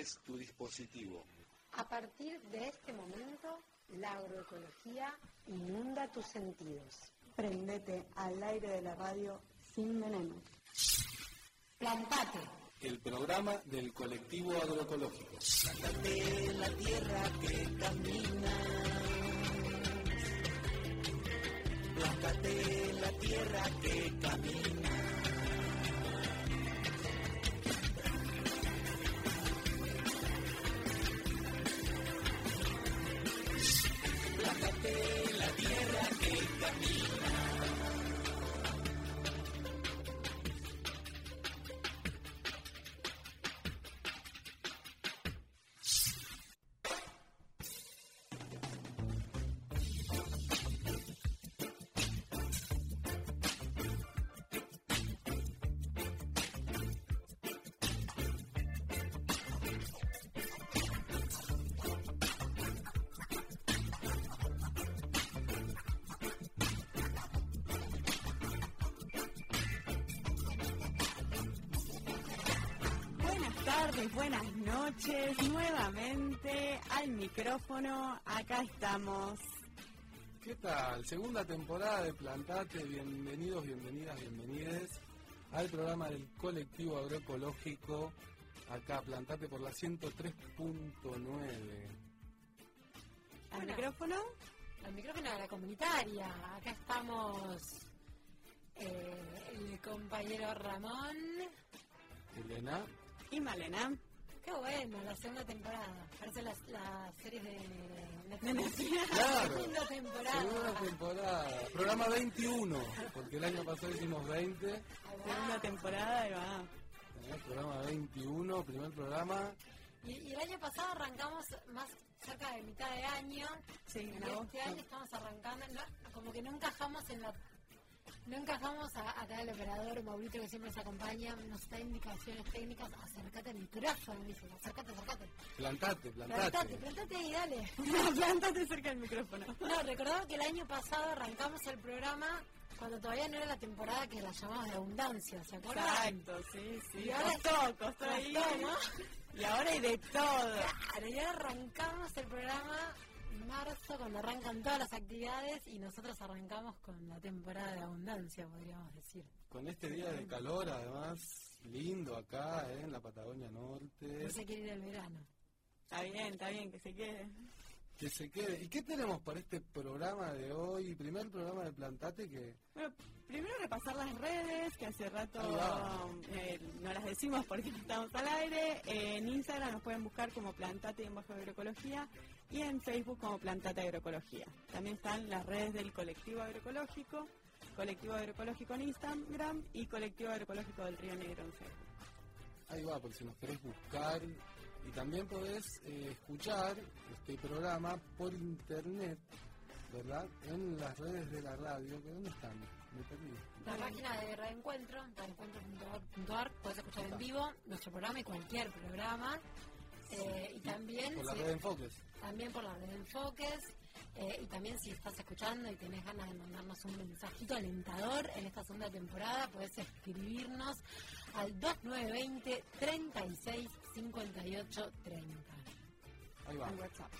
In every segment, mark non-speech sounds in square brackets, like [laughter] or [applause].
es tu dispositivo. A partir de este momento, la agroecología inunda tus sentidos. Prendete al aire de la radio sin veneno. Plantate. El programa del colectivo agroecológico. Sácate la tierra que camina. Plántate la tierra que camina. Buenas noches, nuevamente al micrófono, acá estamos. ¿Qué tal? Segunda temporada de Plantate. Bienvenidos, bienvenidas, bienvenides al programa del colectivo agroecológico. Acá, Plantate por la 103.9. Al Bueno. micrófono, Al micrófono de la comunitaria. Acá estamos eh, el compañero Ramón. Elena. y Malena. Qué bueno, la segunda temporada. Parece las, las series de Netflix. Claro. [laughs] Segunda temporada. Segunda temporada. Programa 21, porque el año pasado hicimos 20. Ahí va. Segunda temporada y va. Eh, Programa 21, primer programa. Y, y el año pasado arrancamos más cerca de mitad de año. Sí, Y en este año estamos arrancando, no- como que no encajamos en la... No encajamos a, acá el operador Maurito que siempre nos acompaña, nos da indicaciones técnicas, acércate al micrófono, dice, acércate, acércate. Plantate, Plantate, plantate. plantate ahí, dale. [laughs] Plántate cerca del micrófono. No, recordaba que el año pasado arrancamos el programa cuando todavía no era la temporada que la llamamos de abundancia, ¿se acuerdan? Exacto, sí, sí. Y ahora- costó, costó ahí. Costó, ¿no? Y ahora hay de todo. Claro, y ahora arrancamos el programa marzo, cuando arrancan todas las actividades, y nosotros arrancamos con la temporada de abundancia, podríamos decir. Con este día de calor, además, lindo acá, eh, en la Patagonia Norte. No se quiere ir el verano. Está bien, está bien, que se quede. Que se quede. ¿Y qué tenemos para este programa de hoy? Primer programa de Plantate que... Bueno, primero repasar las redes, que hace rato eh, no las decimos porque [laughs] no estamos al aire. en Instagram nos pueden buscar como Plantate en Bajo Agroecología y en Facebook como Plantate Agroecología. También están las redes del Colectivo Agroecológico, Colectivo Agroecológico en Instagram y Colectivo Agroecológico del Río Negro en Facebook. Ahí va, por si nos querés buscar. Y también podés eh, escuchar este programa por internet, ¿verdad? En las redes de la radio. que ¿Dónde están? Me perdí. La página de Reencuentro, reencuentro.org, puedes escuchar en vivo nuestro programa y cualquier programa. Eh, y también, Por la red de enfoques. también por la red de enfoques. Eh, y también si estás escuchando y tenés ganas de mandarnos un mensajito alentador en esta segunda temporada, puedes escribirnos al 2920 36 58 30. Ahí va. En WhatsApp.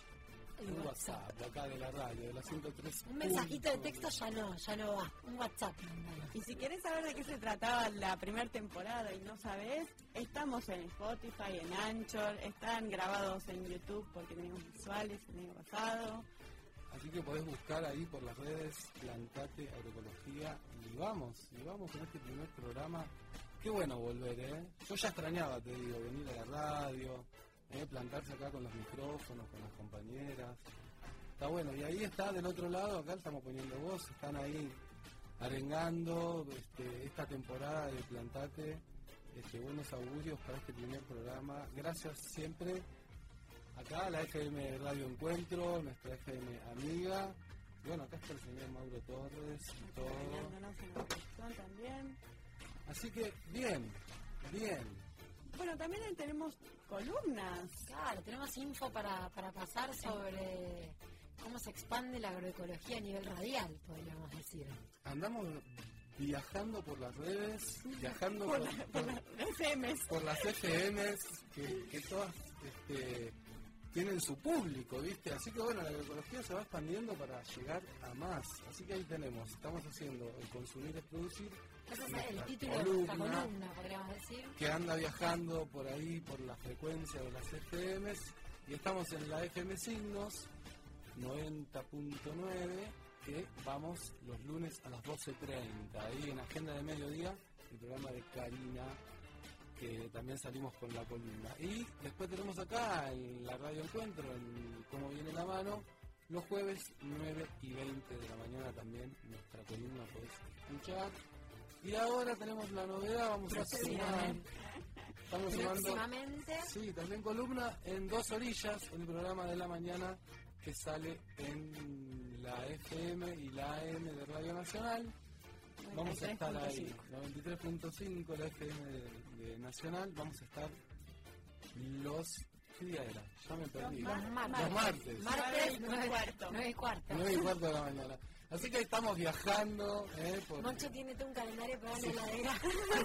El Un WhatsApp. WhatsApp de acá de la radio, de la 103. Un mensajito de texto ya no, ya no va. Un WhatsApp, mandalo. Y si querés saber de qué se trataba la primera temporada y no sabés, estamos en Spotify, en Anchor, están grabados en YouTube porque tenemos visuales el año pasado. Así que podés buscar ahí por las redes Plantate Agroecología y vamos, y vamos con este primer programa. Qué bueno volver, ¿eh? Yo ya extrañaba, te digo, venir a la radio, ¿eh? plantarse acá con los micrófonos, con las compañeras. Está bueno, y ahí está del otro lado, acá estamos poniendo voz, están ahí arengando este, esta temporada de Plantate. Este, buenos augurios para este primer programa. Gracias siempre acá la FM Radio Encuentro, nuestra FM amiga. Bueno, acá está el señor Mauro Torres y todo. En también. Así que, bien, bien. Bueno, también tenemos columnas. Claro, tenemos info para, para pasar sobre cómo se expande la agroecología a nivel radial, podríamos decir. Andamos viajando por las redes, viajando Por, por, la- por las FMs. por las FMs, que, que todas este, tienen su público, ¿viste? Así que bueno, la agroecología se va expandiendo para llegar a más. Así que ahí tenemos, estamos haciendo el consumir es producir. Ese es el título de nuestra columna, podríamos decir. que anda viajando por ahí, por la frecuencia de las FMs, y estamos en la FM Signos 90.9, que vamos los lunes a las 12.30, ahí en Agenda de Mediodía, el programa de Karina, que también salimos con la columna. Y después tenemos acá en la Radio Encuentro, en Cómo Viene la Mano, los jueves 9 y 20 de la mañana también nuestra columna podés escuchar. Y ahora tenemos la novedad, vamos a sumar. Estamos sumando. Próximamente, Sí, también columna en dos orillas, el programa de la mañana que sale en la FM y la AM de Radio Nacional. Vamos a estar ahí, 93.5 la FM de, de Nacional, vamos a estar los... ¿Qué día era? Ya me perdí. los martes. Los martes. Martes, Nueve y cuarto. 9 y cuarto. 9 y cuarto de la mañana. Así que estamos viajando, ¿eh? Por, Moncho tiene todo un calendario en la heladera.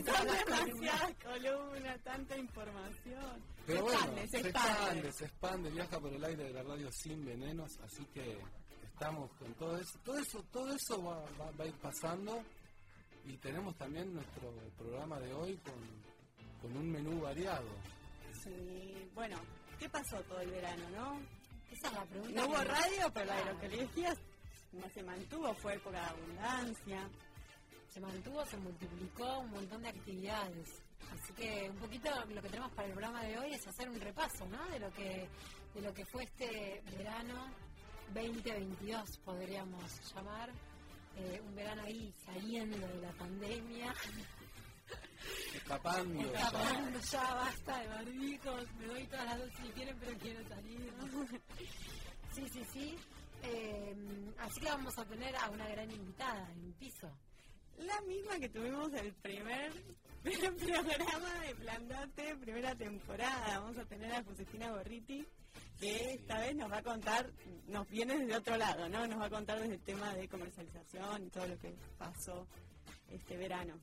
Demasiadas columnas, tanta información. Pero se bueno, expande, se se expande, expande. se expande, viaja por el aire de la radio sin venenos, así que estamos con todo eso. Todo eso, todo eso va, va- va a ir pasando y tenemos también nuestro programa de hoy con, con un menú variado. Sí, bueno, ¿qué pasó todo el verano, no? Esa es la pregunta. No hubo radio, pero la Claro. agroecología no se mantuvo, fue época de abundancia. se mantuvo, se multiplicó un montón de actividades. Así que un poquito lo que tenemos para el programa de hoy es hacer un repaso, ¿no? De lo que de lo que fue este verano 2022 podríamos llamar Eh, un verano ahí saliendo de la pandemia, Escapando. ya. escapando ya basta de barbijos, me doy todas las dos si quieren, pero quiero salir. Sí, sí, sí. Eh, así que vamos a tener a una gran invitada en piso. La misma que tuvimos el [laughs] primer programa de Plantate, primera temporada. Vamos a tener a Josefina Gorriti, que esta vez nos va a contar, nos viene desde otro lado, ¿no? Nos va a contar desde el tema de comercialización y todo lo que pasó este verano.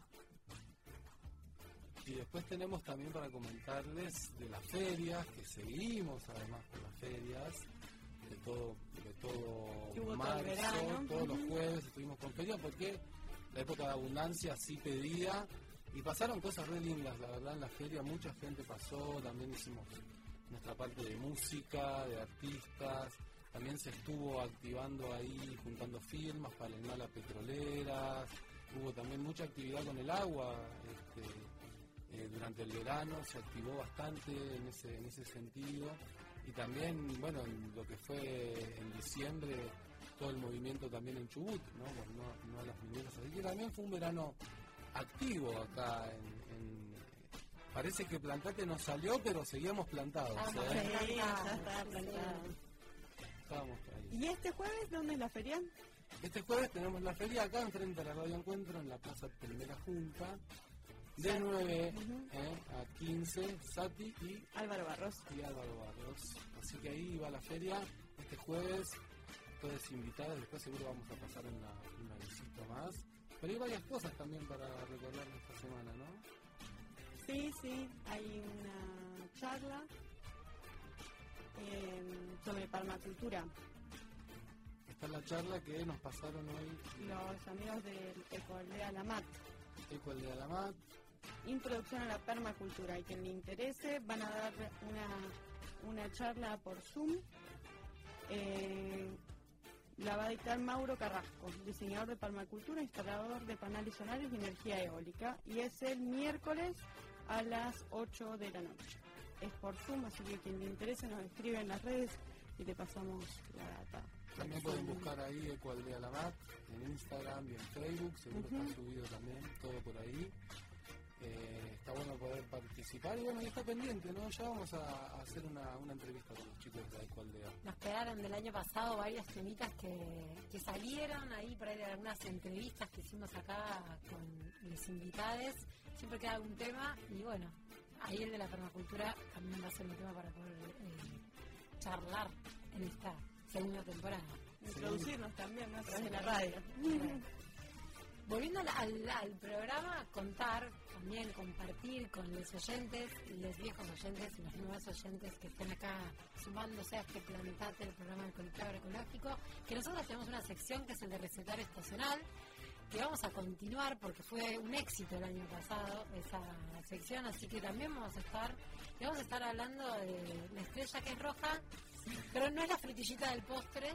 Y después tenemos también para comentarles de las ferias, que seguimos además con las ferias, de todo, de todo todo marzo, verano. todos los jueves estuvimos con ferias porque la época de abundancia sí pedía y pasaron cosas re lindas, la verdad en la feria mucha gente pasó, también hicimos nuestra parte de música, de artistas, también se estuvo activando ahí, juntando firmas para el las petroleras, hubo también mucha actividad con el agua, este, eh, durante el verano se activó bastante en ese, en ese sentido. Y también, bueno, en lo que fue en diciembre, todo el movimiento también en Chubut, ¿no? Con no, no a las mineras, así que también fue un verano activo acá en... en- Parece que Plantate nos salió, pero seguíamos plantados. Estábamos ¿eh? Sí, ya está sí. plantado. Estábamos ahí. ¿Y este jueves dónde es la feria? Este jueves tenemos la feria acá enfrente a la Radio Encuentro en la Plaza Primera Junta de 9 eh, a 15 Sati y, Álvaro Barros. y Álvaro Barros. Así que ahí va la feria este jueves. Todos invitados, después seguro vamos a pasar una, una visita más. Pero hay varias cosas también para recordar esta semana, ¿no? Sí, sí, hay una charla eh, sobre permacultura. Está la charla que nos pasaron hoy Los amigos del Ecoaldea Lamat. Eco el de Alamat. Introducción a la permacultura. Y quien le interese, van a dar una, una charla por Zoom. Eh, la va a dictar Mauro Carrasco, diseñador de permacultura, instalador de paneles solares y energía eólica. Y es el miércoles a las 8 de la noche. Es por Zoom, así que quien le interese nos escribe en las redes y le pasamos la data. También pueden buscar ahí Eco Aldea Lamat en Instagram y en Facebook, seguro Ujú. está subido también, todo por ahí. Eh, está bueno poder participar y bueno, y está pendiente, ¿no? Ya vamos a, a hacer una, una entrevista con los chicos de Eco Aldea. Nos quedaron del año pasado varias temitas que, que salieron ahí por ahí de algunas entrevistas que hicimos acá con los invitados. Siempre queda algún tema y bueno, ahí el de la permacultura también va a ser un tema para poder eh, charlar en esta segunda temporada. Introducirnos también ¿no? a través de la radio. Volviendo al, programa, contar, también compartir con los oyentes, los viejos oyentes y los nuevos oyentes que estén acá sumándose a este Plantate, el programa del colectivo agroecológico, que nosotros tenemos una sección que es el de recetario estacional, que vamos a continuar porque fue un éxito el año pasado esa sección, así que también vamos a estar, y vamos a estar hablando de la estrella que es roja, pero no es la frutillita del postre,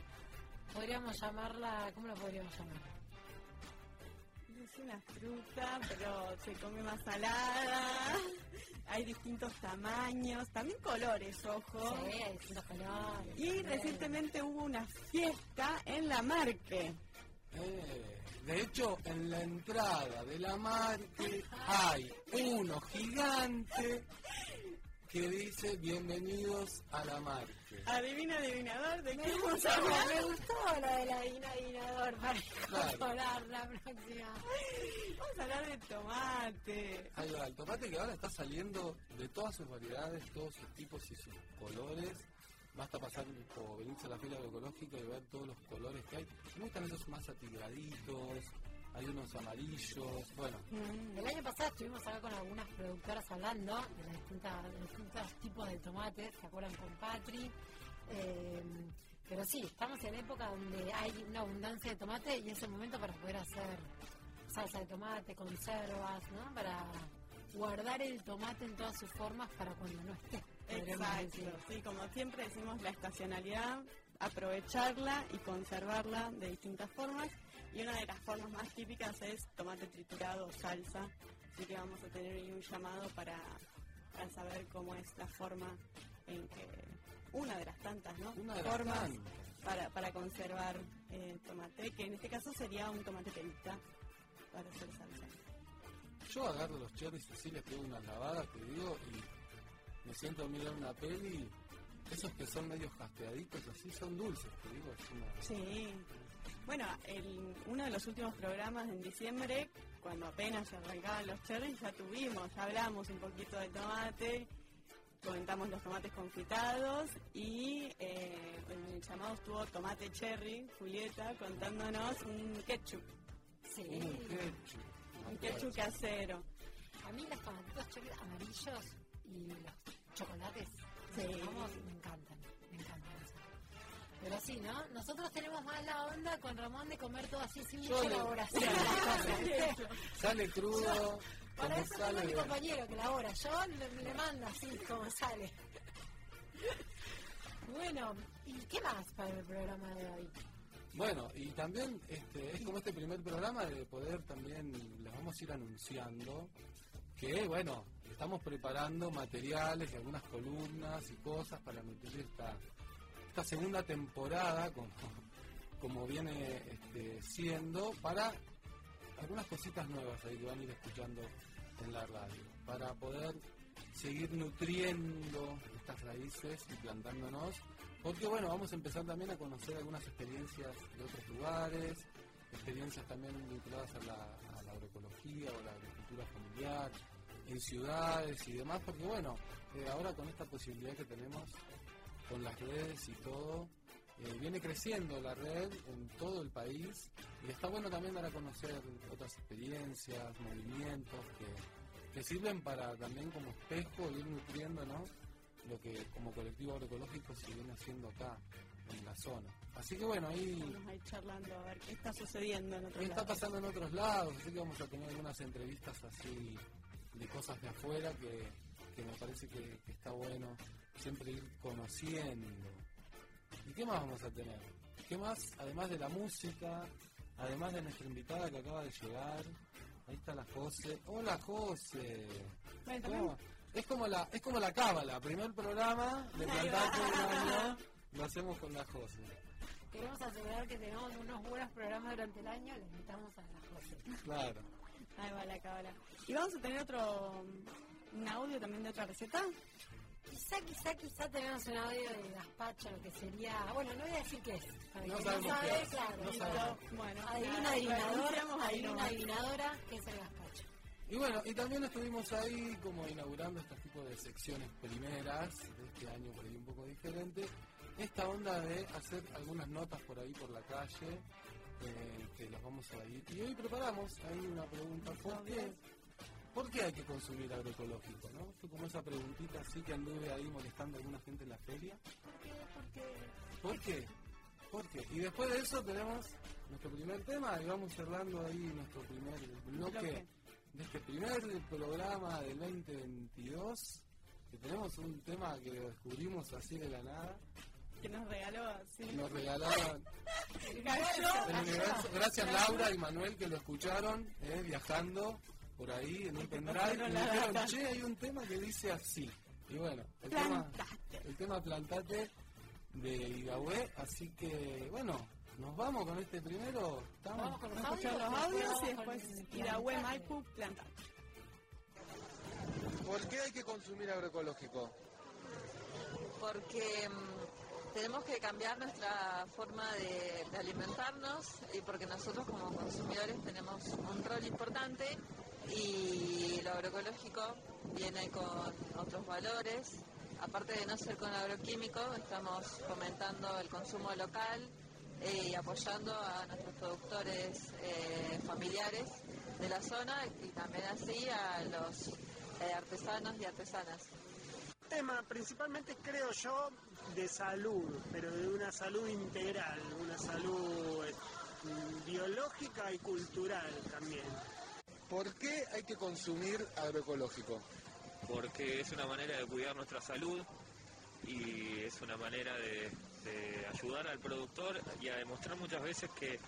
podríamos llamarla, ¿cómo la podríamos llamar? Es una fruta, pero se come más salada. Hay distintos tamaños, también colores, ojo. Sí, hay distintos colores. Y Sí. recientemente hubo una fiesta en la Marque. Eh, de hecho, en la entrada de la marque hay uno gigante que dice bienvenidos a la marque. Adivina, adivinador, ¿de qué Me vamos gustó, a hablar? me gustó lo del adivina- adivinador para Claro. incorporar la próxima. Vamos a hablar de tomate. Ahí va, el tomate que ahora está saliendo de todas sus variedades, todos sus tipos y sus colores. Basta pasar o venirse a la fila agroecológica y ver todos los colores que hay. Me gustan esos más atigraditos, hay unos amarillos, bueno, Mm, El año pasado estuvimos acá con algunas productoras hablando de las distintas, de los distintos tipos de tomates, ¿se acuerdan con Patri? Eh, pero sí, estamos en época donde hay una abundancia de tomate y es el momento para poder hacer salsa de tomate, conservas, ¿no? Para guardar el tomate en todas sus formas para cuando no esté. Exacto, decir. sí, como siempre decimos la estacionalidad, aprovecharla y conservarla de distintas formas. Y una de las formas más típicas es tomate triturado o salsa. Así que vamos a tener ahí un llamado para, para saber cómo es la forma en que, una de las tantas, ¿no? una de las formas tantas. para, para conservar eh, tomate, que en este caso sería un tomate pelita para hacer salsa. Yo agarro los cherries así, les pego unas lavadas, te digo, y me siento a mirar una peli. Esos que son medios jaspeaditos así son dulces, te digo, es una... Sí. Bueno, el, uno de los últimos programas en diciembre, cuando apenas se arrancaban los cherries, ya tuvimos, ya hablamos un poquito de tomate, comentamos los tomates confitados y eh, en el llamado estuvo Tomate Cherry, Julieta, contándonos un ketchup, Sí. Un ketchup. un ketchup casero. A mí los tomatitos cherry amarillos y los chocolates, Sí. vamos, me encantan, me encantan eso. Pero sí, ¿no? Nosotros tenemos más la onda con Ramón de comer todo así sin mucha elaboración. [laughs] Sale crudo, Para eso tengo mi compañero que elabora. Yo le, le mando así como sale. Bueno, ¿y qué más para el programa de hoy? Bueno, y también este, es como este primer programa de poder también, les vamos a ir anunciando que, bueno, estamos preparando materiales y algunas columnas y cosas para nutrir esta, esta segunda temporada, como, como viene este, siendo, para algunas cositas nuevas ahí que van a ir escuchando en la radio, para poder seguir nutriendo estas raíces y plantándonos porque bueno, vamos a empezar también a conocer algunas experiencias de otros lugares, experiencias también vinculadas a la, agroecología o la agricultura familiar, en ciudades y demás, porque bueno, eh, ahora con esta posibilidad que tenemos con las redes y todo, eh, viene creciendo la red en todo el país y está bueno también dar a conocer otras experiencias, movimientos que, que sirven para también como espejo ir nutriendo, ¿no? lo que como colectivo agroecológico se viene haciendo acá en la zona. Así que bueno, ahí Vamos a ir charlando a ver qué está sucediendo en otro qué está lado. pasando en otros lados, así que vamos a tener algunas entrevistas así de cosas de afuera que, que me parece que, que está bueno siempre ir conociendo. ¿Y qué más vamos a tener? ¿Qué más? Además de la música, además de nuestra invitada que acaba de llegar, ahí está la José. Hola ¿Cómo? Es como la, es como la cábala, primer programa de año, lo hacemos con la José. Queremos asegurar que tenemos unos buenos programas durante el año, le invitamos a la José. Claro. Ahí va la cábala. Y vamos a tener otro, un audio también de otra receta. Quizá, quizá, quizá tenemos un audio de gazpacho, lo que sería... Bueno, no voy a decir qué es. Para No el que sabemos no qué sabe, es, claro. no. Bueno, Adivina, nada, adivinador, anunciamos ahí adivina, adivinadora, ¿qué es el gazpacho? Y bueno, y también estuvimos ahí como inaugurando este tipo de secciones primeras, de este año por ahí un poco diferente, esta onda de hacer algunas notas por ahí por la calle, eh, que los vamos a ir. Y hoy preparamos ahí una pregunta. ¿Por qué? ¿Por qué hay que consumir agroecológico? ¿no? Fue como esa preguntita así que anduve ahí molestando a alguna gente en la feria. ¿Por qué? ¿Por qué? Y después de eso tenemos nuestro primer tema y vamos cerrando ahí nuestro primer bloque de este primer programa del 2022. Que tenemos un tema que descubrimos así de la nada. Que nos regaló, sí. Nos regalaron. [laughs] Gracias Laura y Manuel que lo escucharon eh, viajando por ahí en un pendrive. Y pasaron me la dijeron, data. che, hay un tema que dice así. Y bueno, el tema, el tema Plantate de Igahue. Así que, bueno, nos vamos con este primero. ¿Estamos? Vamos con los Vamos a escuchar los audios, audios y después Irahue, Maipu, plantar. ¿Por qué hay que consumir agroecológico? porque mm, tenemos que cambiar nuestra forma de, de alimentarnos y porque nosotros como consumidores tenemos un rol importante y lo agroecológico viene con otros valores. Aparte de no ser con agroquímico, estamos fomentando el consumo local eh, y apoyando a nuestros productores eh, familiares de la zona y también así a los eh, artesanos y artesanas. tema principalmente creo yo de salud, pero de una salud integral, una salud biológica y cultural también. ¿Por qué hay que consumir agroecológico? porque es una manera de cuidar nuestra salud y es una manera de, de ayudar al productor y a demostrar muchas veces que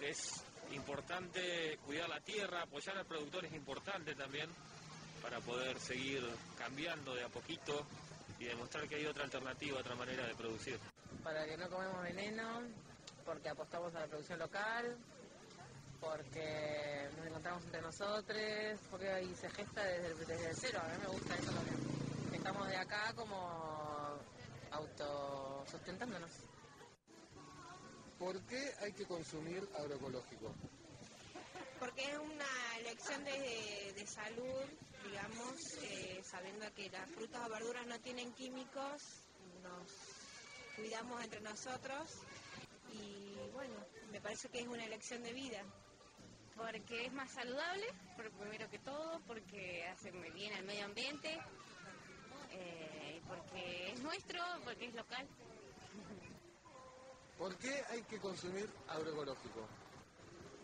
es importante cuidar la tierra, apoyar al productor es importante también para poder seguir cambiando de a poquito y demostrar que hay otra alternativa, otra manera de producir. para que no comemos veneno, porque apostamos a la producción local, porque nos encontramos entre nosotros, porque ahí se gesta desde, desde el cero. A mí me gusta eso también. Estamos de acá como autosustentándonos. ¿Por qué hay que consumir agroecológico? porque es una elección de, de salud, digamos, eh, sabiendo que las frutas o verduras no tienen químicos, nos cuidamos entre nosotros y bueno, me parece que es una elección de vida. Porque es más saludable, por- primero que todo, porque hace muy bien al medio ambiente, eh, porque es nuestro, porque es local. ¿Por qué hay que consumir agroecológico?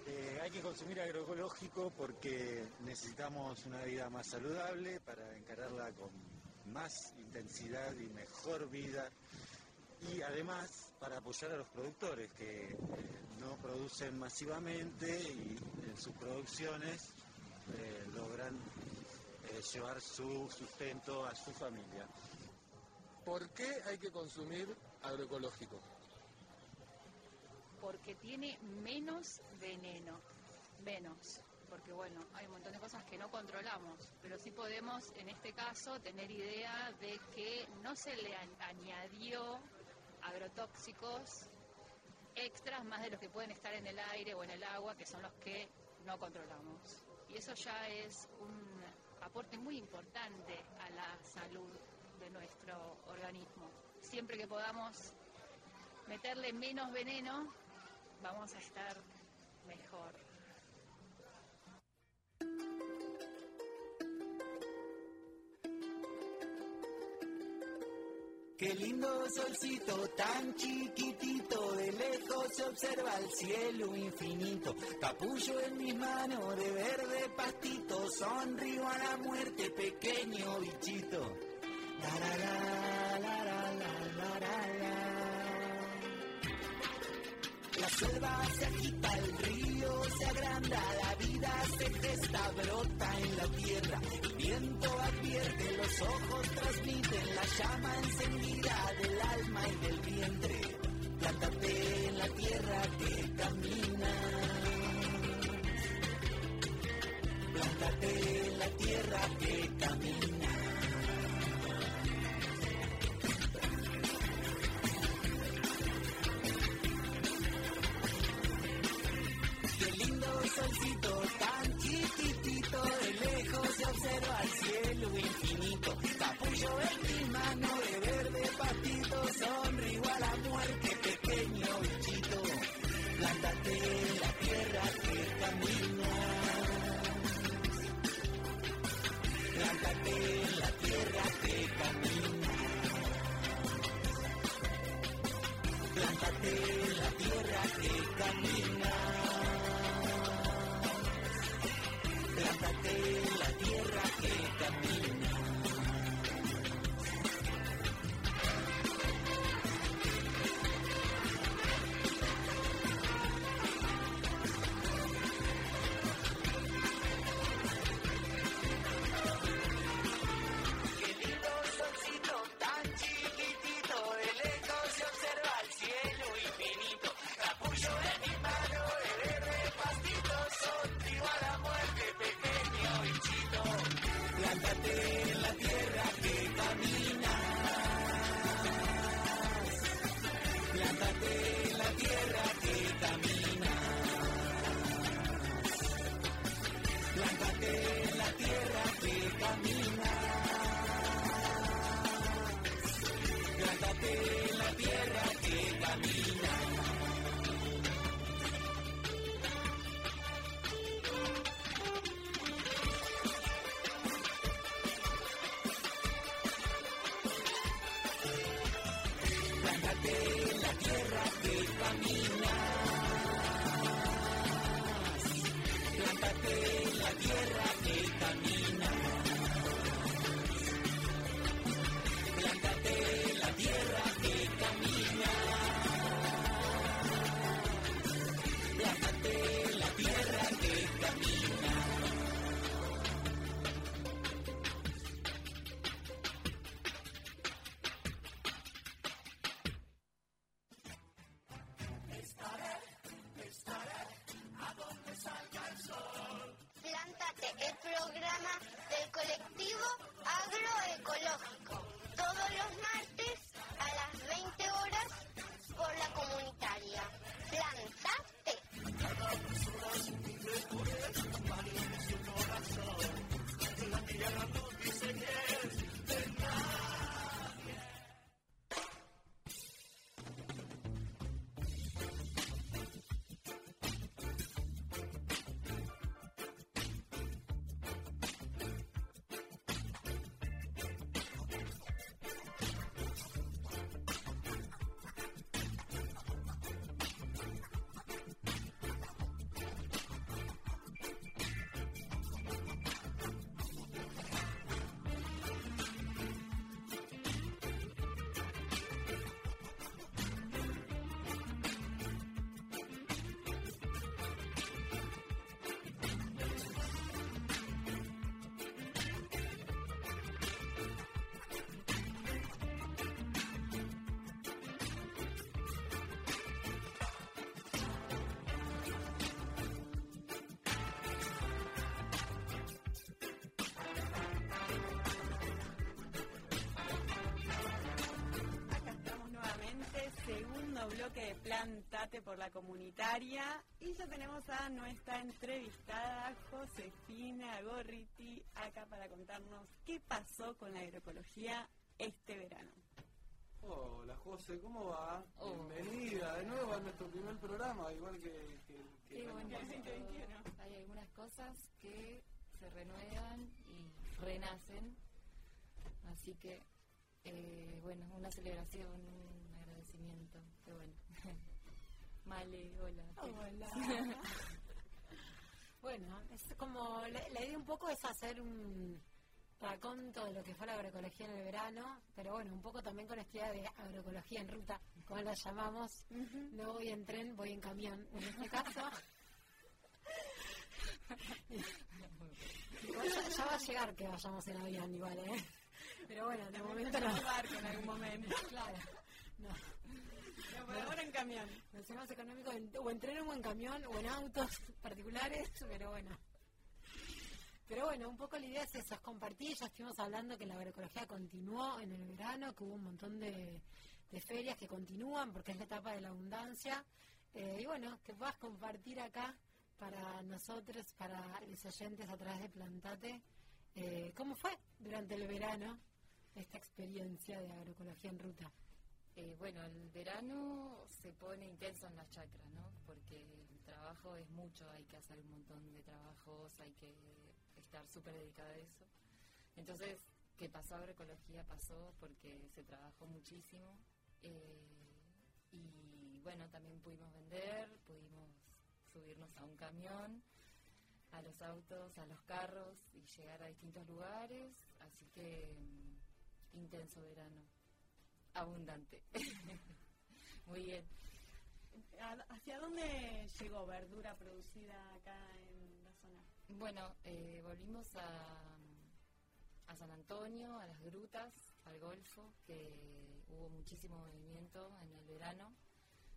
Eh, hay que consumir agroecológico porque necesitamos una vida más saludable para encararla con más intensidad y mejor vida y además para apoyar a los productores que no producen masivamente y en sus producciones eh, logran eh, llevar su sustento a su familia. ¿Por qué hay que consumir agroecológico? porque tiene menos veneno, menos, porque bueno, hay un montón de cosas que no controlamos, pero sí podemos en este caso tener idea de que no se le añadió agrotóxicos extras más de los que pueden estar en el aire o en el agua, que son los que no controlamos. Y eso ya es un aporte muy importante a la salud de nuestro organismo. Siempre que podamos meterle menos veneno, vamos a estar mejor. Qué lindo solcito, tan chiquitito, de lejos se observa el cielo infinito. Capullo en mis manos de verde pastito, sonrío a la muerte, pequeño bichito. Selva se agita, el río se agranda, la vida se gesta, brota en la tierra. El viento advierte, los ojos transmiten la llama encendida del alma y del vientre. Plántate en la tierra que camina. Plántate en la tierra que camina. Plántate en la tierra que camina. Segundo bloque de Plantate por la comunitaria. Y ya tenemos a nuestra entrevistada Josefina Gorriti acá para contarnos qué pasó con la agroecología este verano. Hola José, ¿cómo va? Oh. Bienvenida de nuevo a nuestro primer programa, igual que, que, que Qué el año bueno, hay algunas cosas que se renuevan y renacen, así que, eh, bueno, una celebración, qué bueno. [laughs] Male, hola. Hola. [laughs] Bueno, es como la, la idea un poco es hacer un raconto de lo que fue la agroecología en el verano, pero bueno, un poco también con esta idea de agroecología en ruta, como la llamamos. No voy en tren, voy en camión en este caso. [laughs] Igual ya, ya va a llegar que vayamos en avión igual, ¿eh? Pero bueno, de momento no. en algún momento. Claro. No. Por ahora en camión. No sé más económico o en tren o en camión o en autos [laughs] particulares, pero bueno. Pero bueno, un poco la idea es eso, es compartir. Ya estuvimos hablando que la agroecología continuó en el verano, que hubo un montón de, de ferias que continúan porque es la etapa de la abundancia. Eh, y bueno, que puedas compartir acá para nosotros, para los oyentes a través de Plantate, eh, cómo fue durante el verano esta experiencia de agroecología en ruta. Eh, bueno, el verano se pone intenso en las chacras, ¿no? Porque trabajo es mucho, hay que hacer un montón de trabajos, hay que estar súper dedicada a eso. Entonces, que pasó agroecología pasó porque se trabajó muchísimo. eh, y bueno, también pudimos vender, pudimos subirnos a un camión, a los autos, a los carros y llegar a distintos lugares. Así que mm, intenso verano, abundante. [laughs] Muy bien. ¿A- ¿Hacia dónde llegó verdura producida acá en la zona? Bueno, eh, volvimos a, a San Antonio, a las grutas, al Golfo, que hubo muchísimo movimiento en el verano,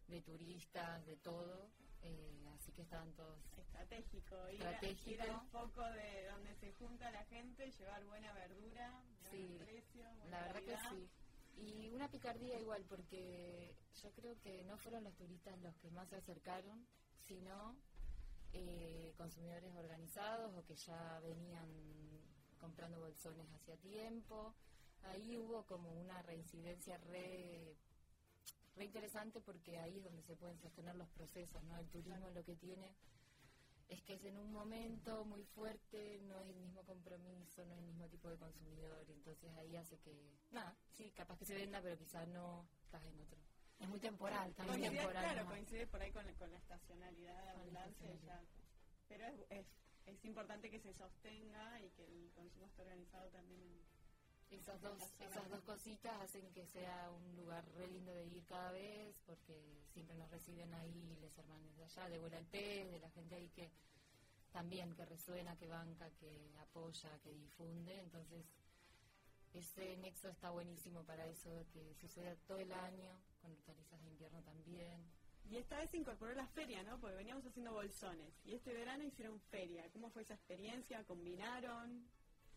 de turistas, de todo, eh, así que estaban todos Estratégico, ir, a- Estratégico. ir al foco de donde se junta la gente, llevar buena verdura, buen Sí, precio, buena la verdad que sí. Y una picardía igual, porque yo creo que no fueron los turistas los que más se acercaron, sino eh, consumidores organizados o que ya venían comprando bolsones hacía tiempo. Ahí hubo como una reincidencia re, re interesante porque ahí es donde se pueden sostener los procesos, ¿no? El turismo lo que tiene es que es en un momento muy fuerte, no es el mismo compromiso, no es el mismo tipo de consumidor, y entonces ahí hace que, nada, sí, capaz que se venda, pero quizá no estás en otro. Es muy temporal también. Coincide, temporal, claro, ¿no? coincide por ahí con, con la estacionalidad de Con la estacionalidad. ya. Pero es, es, es importante que se sostenga y que el consumo esté organizado también en, Esas dos, esas hacen que sea un lugar re lindo de ir cada vez, porque siempre nos reciben ahí les hermanos de allá, de Pez, de la gente ahí que también que resuena, que banca, que apoya, que difunde, entonces ese nexo está buenísimo para eso, que suceda todo el año, con hortalizas de invierno también. Y esta vez se incorporó la feria, ¿no? Porque veníamos haciendo bolsones. Y este verano hicieron feria. ¿Cómo fue esa experiencia? ¿Combinaron?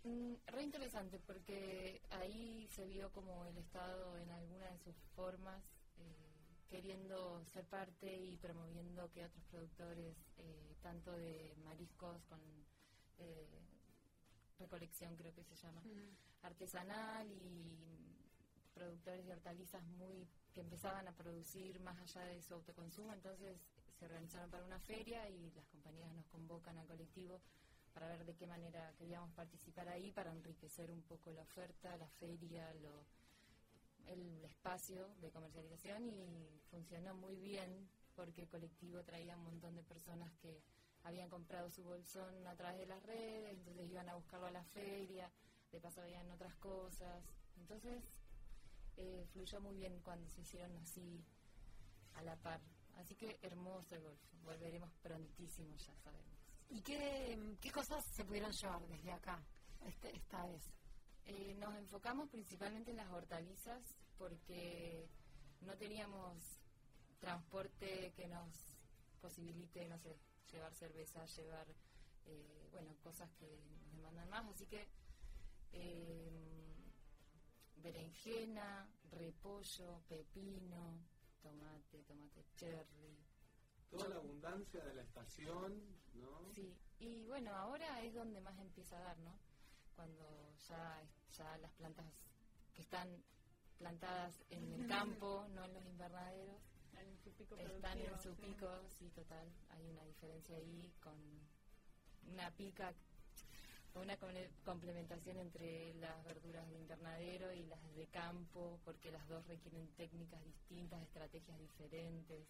Mm, re interesante porque ahí se vio como el Estado en alguna de sus formas eh, queriendo ser parte y promoviendo que otros productores, eh, tanto de mariscos con eh, recolección creo que se llama, artesanal y productores de hortalizas muy que empezaban a producir más allá de su autoconsumo, entonces se organizaron para una feria y las compañías nos convocan al colectivo para ver de qué manera queríamos participar ahí, para enriquecer un poco la oferta, la feria, el espacio de comercialización y funcionó muy bien porque el colectivo traía un montón de personas que habían comprado su bolsón a través de las redes, entonces iban a buscarlo a la feria, de paso veían otras cosas, entonces eh, fluyó muy bien cuando se hicieron así a la par. Así que hermoso el golf, volveremos prontísimo, ya sabemos. ¿Y qué, qué cosas se pudieron llevar desde acá este, esta vez? Eh, nos enfocamos principalmente en las hortalizas porque no teníamos transporte que nos posibilite, no sé, llevar cerveza, llevar, eh, bueno, cosas que nos demandan más. Así que eh, berenjena, repollo, pepino, tomate, tomate cherry. Toda la abundancia de la estación, ¿no? Sí, y bueno, ahora es donde más empieza a dar, ¿no? Cuando ya, ya las plantas que están plantadas en el [laughs] campo, no en los invernaderos, Están en su pico están en productivo, su sí. pico, sí, total. Hay una diferencia ahí con una pica, una com- complementación entre las verduras de invernadero y las de campo, porque las dos requieren técnicas distintas, estrategias diferentes.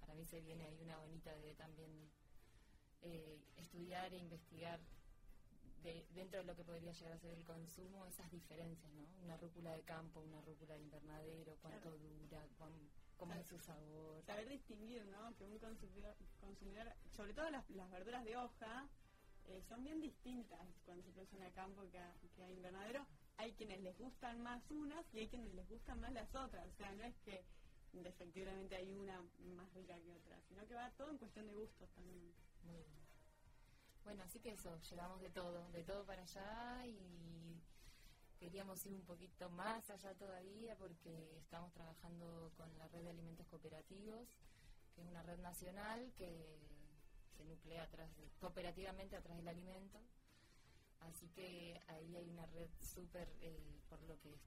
Para mí se viene ahí una bonita de también eh, estudiar e investigar de- dentro de lo que podría llegar a ser el consumo, esas diferencias, ¿no? Una rúcula de campo, una rúcula de invernadero, cuánto Claro. dura, cuán- cómo es su sabor. Saber distinguir, ¿no? Que un consumidor, consumidor sobre todo las, las verduras de hoja, eh, son bien distintas cuando se producen a campo que a, que a invernadero. Hay quienes les gustan más unas y hay quienes les gustan más las otras. O sea, no es que efectivamente hay una más rica que otra, sino que va todo en cuestión de gustos también. Bueno, así que eso, llevamos de todo, de todo para allá y queríamos ir un poquito más allá todavía porque estamos trabajando con la red de alimentos cooperativos, que es una red nacional que se nuclea de- cooperativamente atrás del alimento. Así que ahí hay una red súper, eh, por lo que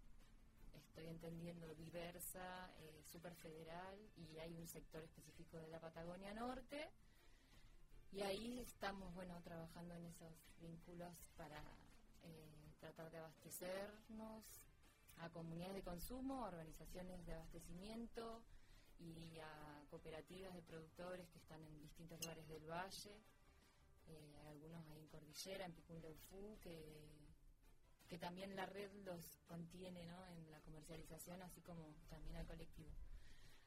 estoy entendiendo, diversa, eh, súper federal y hay un sector específico de la Patagonia Norte Y ahí estamos, bueno, trabajando en esos vínculos para eh, tratar de abastecernos a comunidades de consumo, organizaciones de abastecimiento y a cooperativas de productores que están en distintos lugares del valle, eh, algunos ahí en Cordillera, en Picunleufú, que, que también la red los contiene ¿no? en la comercialización, así como también al colectivo.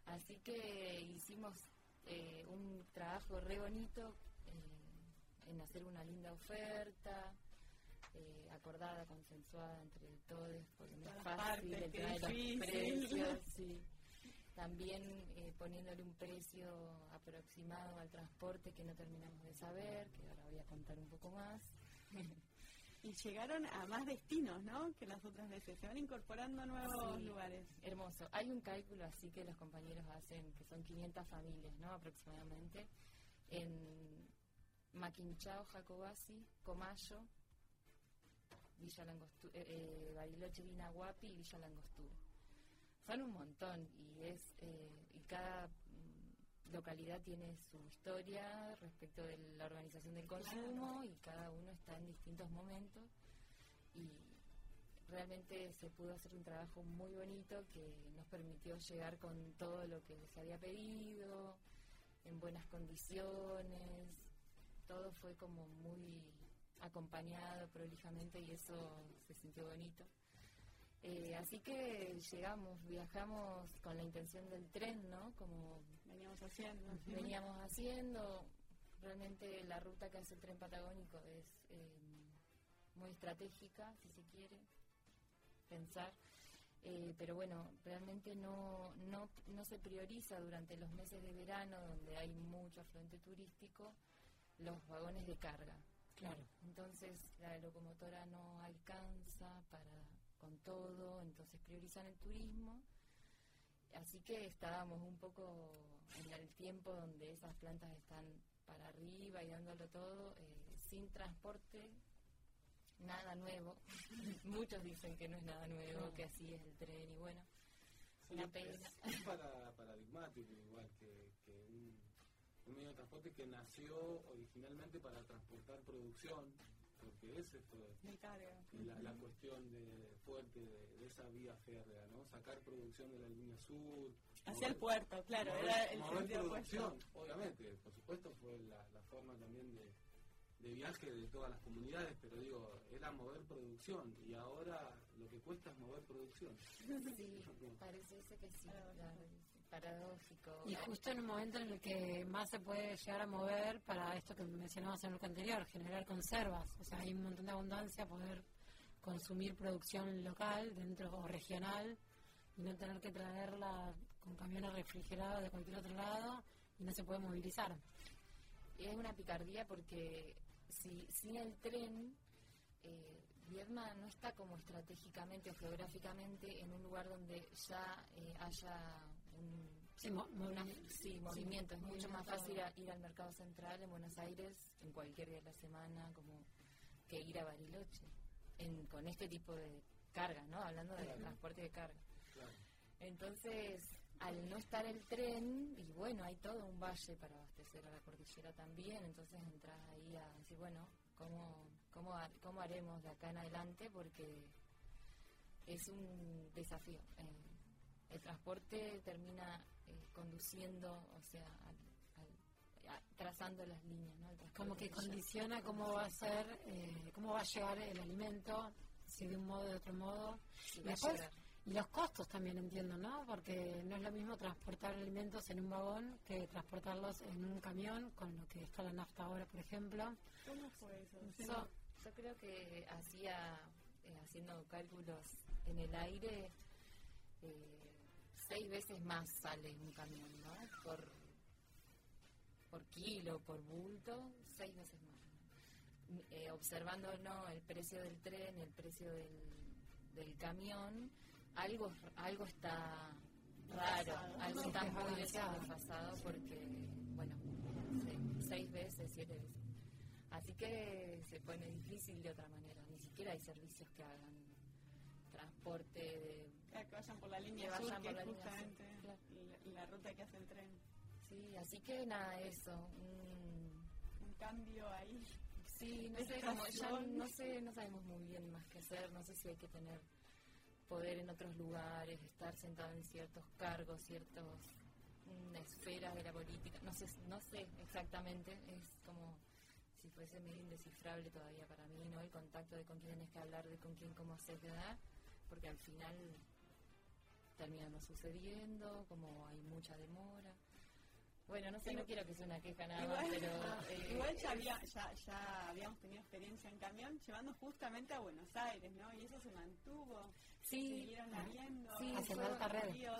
Así que hicimos eh, un trabajo re bonito en hacer una linda oferta, eh, acordada, consensuada entre todos, porque no es fácil el de los precios, sí. También eh, poniéndole un precio aproximado al transporte que no terminamos de saber, que ahora voy a contar un poco más. [laughs] Y llegaron a más destinos, ¿no? Que las otras veces. Se van incorporando nuevos Sí, lugares. Hermoso. Hay un cálculo así que los compañeros hacen, que son 500 familias, ¿no? Aproximadamente, en Maquinchao, Jacobasi, Comayo, Villa Langostura, eh, Bariloche, Vinahuapi y Villa Langostura. Son un montón y es eh, y cada mm, localidad tiene su historia respecto de la organización del consumo y cada uno está en distintos momentos y realmente se pudo hacer un trabajo muy bonito que nos permitió llegar con todo lo que se había pedido, en buenas condiciones, todo fue como muy acompañado prolijamente y eso se sintió bonito. Eh, así que llegamos, viajamos con la intención del tren, ¿no? Como Veníamos haciendo. veníamos haciendo. Realmente la ruta que hace el tren patagónico es eh, muy estratégica, si se quiere pensar. Eh, pero bueno, realmente no, no, no se prioriza durante los meses de verano, donde hay mucho afluente turístico, los vagones de carga. Claro. Entonces la locomotora no alcanza para con todo, entonces priorizan el turismo. Así que estábamos un poco en el tiempo donde esas plantas están para arriba y dándolo todo, eh, sin transporte, nada nuevo. [laughs] Muchos dicen que no es nada nuevo, que así es el tren y bueno, una pena. Es, es para, paradigmático igual que, que un, un medio de transporte que nació originalmente para transportar producción, porque es esto la, la cuestión de, fuerte de, de esa vía férrea, ¿no? Sacar producción de la línea sur. Hacia el puerto, claro, mover- era el mover sentido producción, obviamente, por supuesto fue la, la forma también de, de viaje de todas las comunidades, pero digo, era mover producción y ahora lo que cuesta es mover producción. Sí, parece que sí, [laughs] claro, paradójico. Y justo en un momento en el que más se puede llegar a mover para esto que mencionabas en el bloque anterior, generar conservas. O sea, hay un montón de abundancia, poder consumir producción local dentro o regional y no tener que traerla con camiones refrigerados de cualquier otro lado y no se puede movilizar. Es una picardía porque si sin el tren, eh, no está como estratégicamente o geográficamente en un lugar donde ya eh, haya Sí, mo- una- sí, movimiento. es mucho más fácil a- ir al mercado central en Buenos Aires en cualquier día de la semana como que ir a Bariloche en, con este tipo de carga, ¿no? Hablando de Claro. transporte de carga. Claro. Entonces, al no estar el tren, y bueno, hay todo un valle para abastecer a la cordillera también, entonces entras ahí a decir, bueno, ¿cómo, cómo, cómo haremos de acá en adelante? Porque es un desafío. Eh, el transporte termina eh, conduciendo, o sea, al- al- a- trazando las líneas, Como que condiciona cómo va a ser, eh, cómo va a llegar el alimento, si de un modo o de otro modo. Sí, Y después, y los costos también entiendo, ¿no? Porque no es lo mismo transportar alimentos en un vagón que transportarlos en un camión, con lo que está la nafta ahora, por ejemplo. ¿Cómo fue eso? Yo, yo creo que hacía, eh, haciendo cálculos en el aire, eh, seis veces más sale un camión, ¿no? Por, por kilo, por bulto, seis veces más. Eh, observando ¿no? el precio del tren, el precio del, del camión, algo, algo está raro, algo está muy desfasado porque, bueno, se- seis veces, siete veces. Así que se pone difícil de otra manera. Ni siquiera hay servicios que hagan transporte de... Claro, que vayan por la línea Que sur, vayan que por la línea sur, justamente claro. la, la ruta que hace el tren. Sí, así que nada, eso. un- Un cambio ahí. Sí, [laughs] no sé, como ya no sé, no sabemos muy bien más qué hacer, no sé si hay que tener poder en otros lugares, estar sentado en ciertos cargos, ciertas mm, esferas de la política, no sé, no sé exactamente, es como si fuese medio indescifrable todavía para mí, ¿no? El contacto de con quién tienes que hablar, de con quién cómo hacer edad, porque al final termina no sucediendo, como hay mucha demora. Bueno, no sé, no quiero que sea una queja nada más, pero... [laughs] eh, igual ya, había, ya, ya habíamos tenido experiencia en camión llevando justamente a Buenos Aires, ¿no? Y eso se mantuvo. Sí, Siguieron habiendo. Sí, Hacia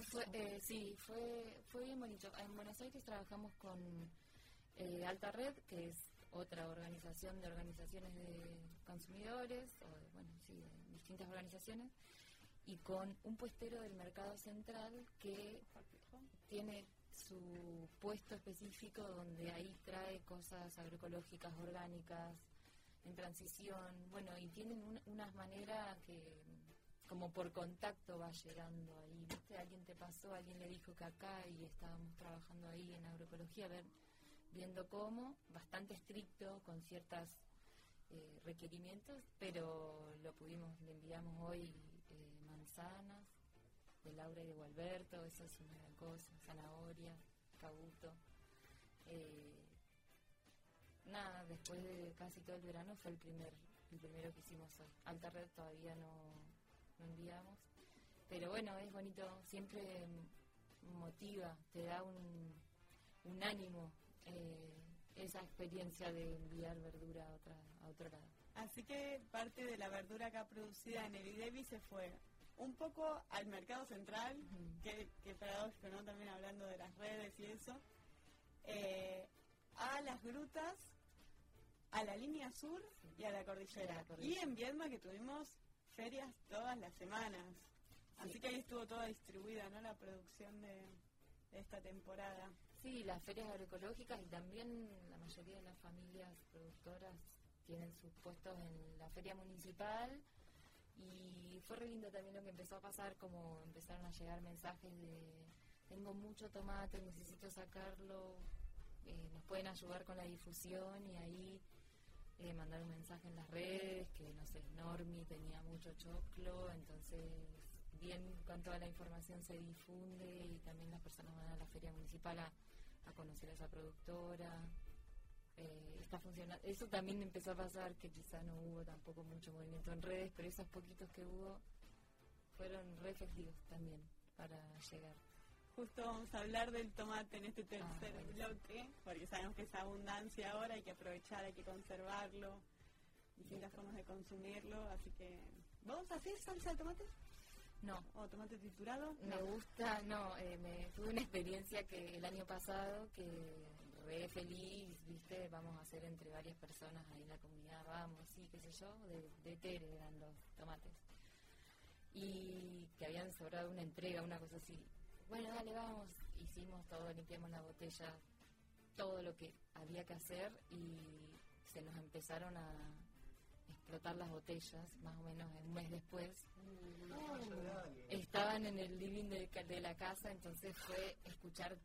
fue, eh, sí, fue, fue bien bonito. En Buenos Aires trabajamos con eh, Alta Red, que es otra organización de organizaciones de consumidores, o de, bueno, sí, de distintas organizaciones, y con un puestero del Mercado Central que tiene su puesto específico donde ahí trae cosas agroecológicas, orgánicas, en transición, bueno, y tienen un- unas maneras que como por contacto va llegando ahí, ¿viste? Alguien te pasó, alguien le dijo que acá y estábamos trabajando ahí en agroecología, ver, viendo cómo, bastante estricto con ciertos requerimientos, pero lo pudimos, le enviamos hoy eh, manzanas de Laura y de Gualberto, eso es una gran cosa, zanahoria, cabuto. Eh, nada, después de casi todo el verano fue el primer el primero que hicimos hoy. Alta Red todavía no, no enviamos, pero bueno, es bonito, siempre motiva, te da un, un ánimo eh, esa experiencia de enviar verdura a, otra, a otro lado. Así que parte de la verdura acá producida en Evidevi se fue un poco al mercado central, que, que paradójico, ¿no? También hablando de las redes y eso, eh, a las grutas, a la línea sur y a la cordillera. La cordillera. Y en Viedma que tuvimos ferias todas las semanas. Así que ahí estuvo toda distribuida, ¿no? La producción de, de esta temporada. Sí, las ferias agroecológicas y también la mayoría de las familias productoras tienen sus puestos en la feria municipal y fue re lindo también lo que empezó a pasar, como empezaron a llegar mensajes de tengo mucho tomate, necesito sacarlo, eh, nos pueden ayudar con la difusión y ahí eh, mandar un mensaje en las redes que no sé, Normi tenía mucho choclo, entonces bien con toda la información se difunde y también las personas van a la feria municipal a, a conocer a esa productora. Eh, está funcionando. Eso también empezó a pasar, que quizá no hubo tampoco mucho movimiento en redes, pero esos poquitos que hubo fueron re efectivos también para llegar. Justo vamos a hablar del tomate en este tercer Ah, bueno. bloque, porque sabemos que es abundancia ahora, hay que aprovechar, hay que conservarlo, distintas formas de consumirlo, así que... ¿Vamos a hacer salsa de tomate? No. ¿O tomate triturado? Me gusta, no, eh, me, tuve una experiencia que el año pasado que re feliz, viste, vamos a hacer entre varias personas ahí en la comunidad, vamos, sí, qué sé yo, de, de Tere eran los tomates. Y que habían sobrado una entrega, una cosa así. Bueno, dale, vamos, hicimos todo, limpiamos la botella, todo lo que había que hacer y se nos empezaron a explotar las botellas, más o menos un mes después. Estaban en el living de, ca- de la casa, entonces fue escuchar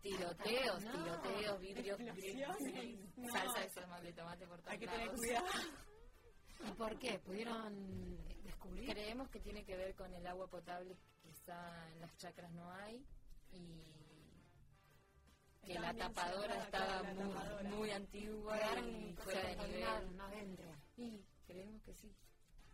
tiroteos, No. tiroteos, vidrios, No. [laughs] salsa de sal- de tomate por todos Hay que tener lados. cuidado. [laughs] ¿Y por qué? ¿Pudieron descubrir? Creemos que tiene que ver con el agua potable que quizá en las chacras no hay y que la tapadora estaba la muy, tapadora. muy antigua Quedaron y fuera de nivel. no adentro. Y creemos que sí.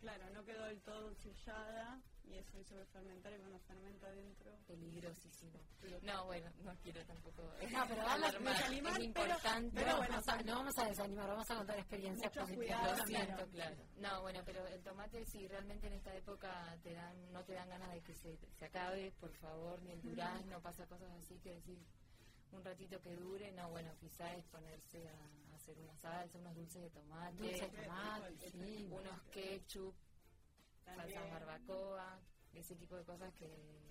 Claro, no quedó del todo sellada y eso hizo fermentar y cuando fermenta adentro... Peligrosísimo. No, bueno, no quiero tampoco No, pero [laughs] vamos a desanimar, es importante. pero bueno, sa- no vamos a desanimar, vamos a contar experiencias positivas. Lo siento, claro. No, bueno, pero el tomate sí, realmente en esta época te dan, no te dan ganas de que se, se acabe, por favor, ni el durazno, pasa cosas así que decís un ratito que dure, no, bueno, quizá es ponerse a, a hacer una salsa, unos dulces de tomate, Dulces de tomate, sí. unos ketchup, También. salsa barbacoa, ese tipo de cosas que...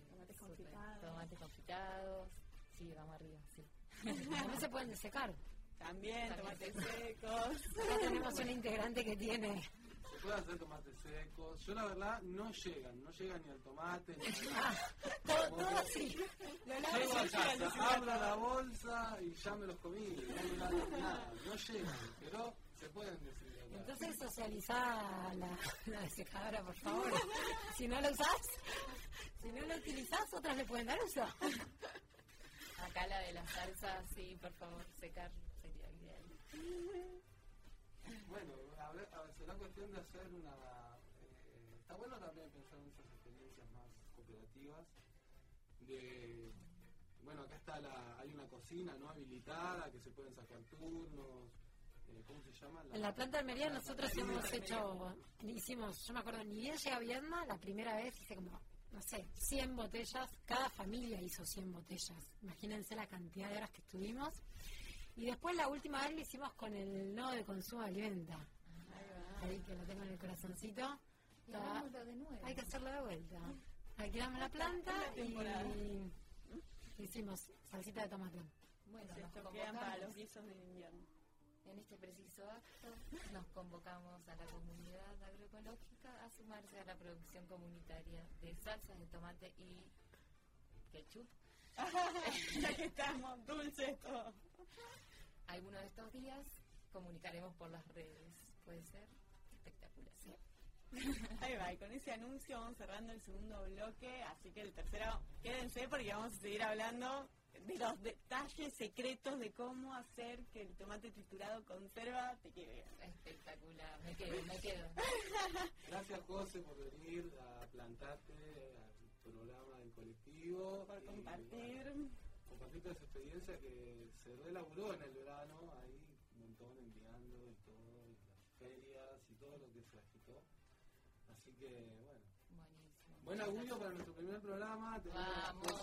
Tomates confitados. Tomates confitados, sí, vamos arriba, sí. [laughs] También se pueden desecar. También, tomates [laughs] secos. Acá tenemos una integrante que tiene. Se puede hacer tomates secos. Yo la verdad no llegan, no llegan ni al tomate, ni al Todo, Como todo que- así. Llego a casa, abro la bolsa y ya me los comí. No me lavo nada. No llegan, pero se pueden deshidratar. Entonces socializá la, la desecadora, por favor. si no la usás, si no la utilizás, otras le pueden dar uso. Acá la de la salsa, sí, por favor, secar sería ideal. Bueno, a ver, a ver, será cuestión de hacer una... eh, está bueno también pensar en esas experiencias más cooperativas. De, bueno, acá está la, hay una cocina no habilitada que se pueden sacar turnos. ¿Cómo se llama? En la planta de Almería nosotros hemos hecho, hicimos, yo me acuerdo, ni bien llegué a Viedma, la primera vez hice como, no sé, 100 botellas, cada familia hizo 100 botellas, imagínense la cantidad de horas que estuvimos. Y después la última vez lo hicimos con el nodo de consumo de alimenta. Ahí que lo tengo en el corazoncito. De nuevo. Hay que hacerlo de vuelta. [laughs] Alquilamos la planta y hicimos salsita de tomate. Bueno, Se nos quedan para los convocamos. guisos de invierno. En este preciso acto nos convocamos a la comunidad agroecológica a sumarse a la producción comunitaria de salsas de tomate y ketchup. [laughs] ya que estamos, dulces, todo. Algunos de estos días comunicaremos por las redes. Puede ser espectacular. Ahí va, y con ese anuncio vamos cerrando el segundo bloque, así que el tercero, quédense porque vamos a seguir hablando de los detalles secretos de cómo hacer que el tomate triturado conserva te quede bien. Espectacular, me quedo, me quedo. [laughs] Gracias José por venir a plantarte al programa del colectivo. Por compartir. bueno, compartir toda esa experiencia que se relaboró en el verano, ahí un montón enviando y todo, y las ferias y todo lo que se agitó. Así que bueno. Buenísimo. Buen augurio para nuestro primer programa. Vamos.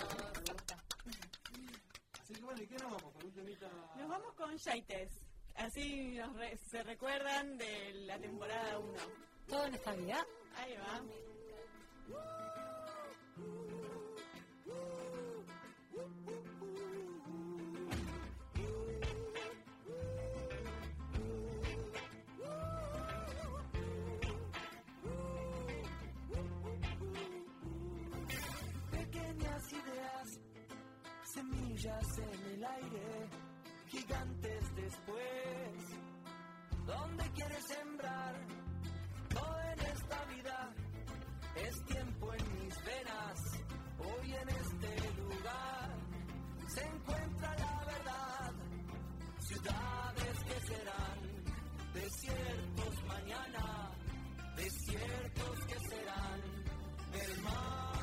Así que bueno, ¿y qué nos vamos? Con un temita. Nos vamos con Yaites, así nos re- se recuerdan de la temporada 1. Todo en esta vida. Ahí va. En el aire, gigantes después. ¿Dónde quieres sembrar? Todo en esta vida es tiempo en mis venas. Hoy en este lugar se encuentra la verdad. Ciudades que serán desiertos mañana, desiertos que serán el mar.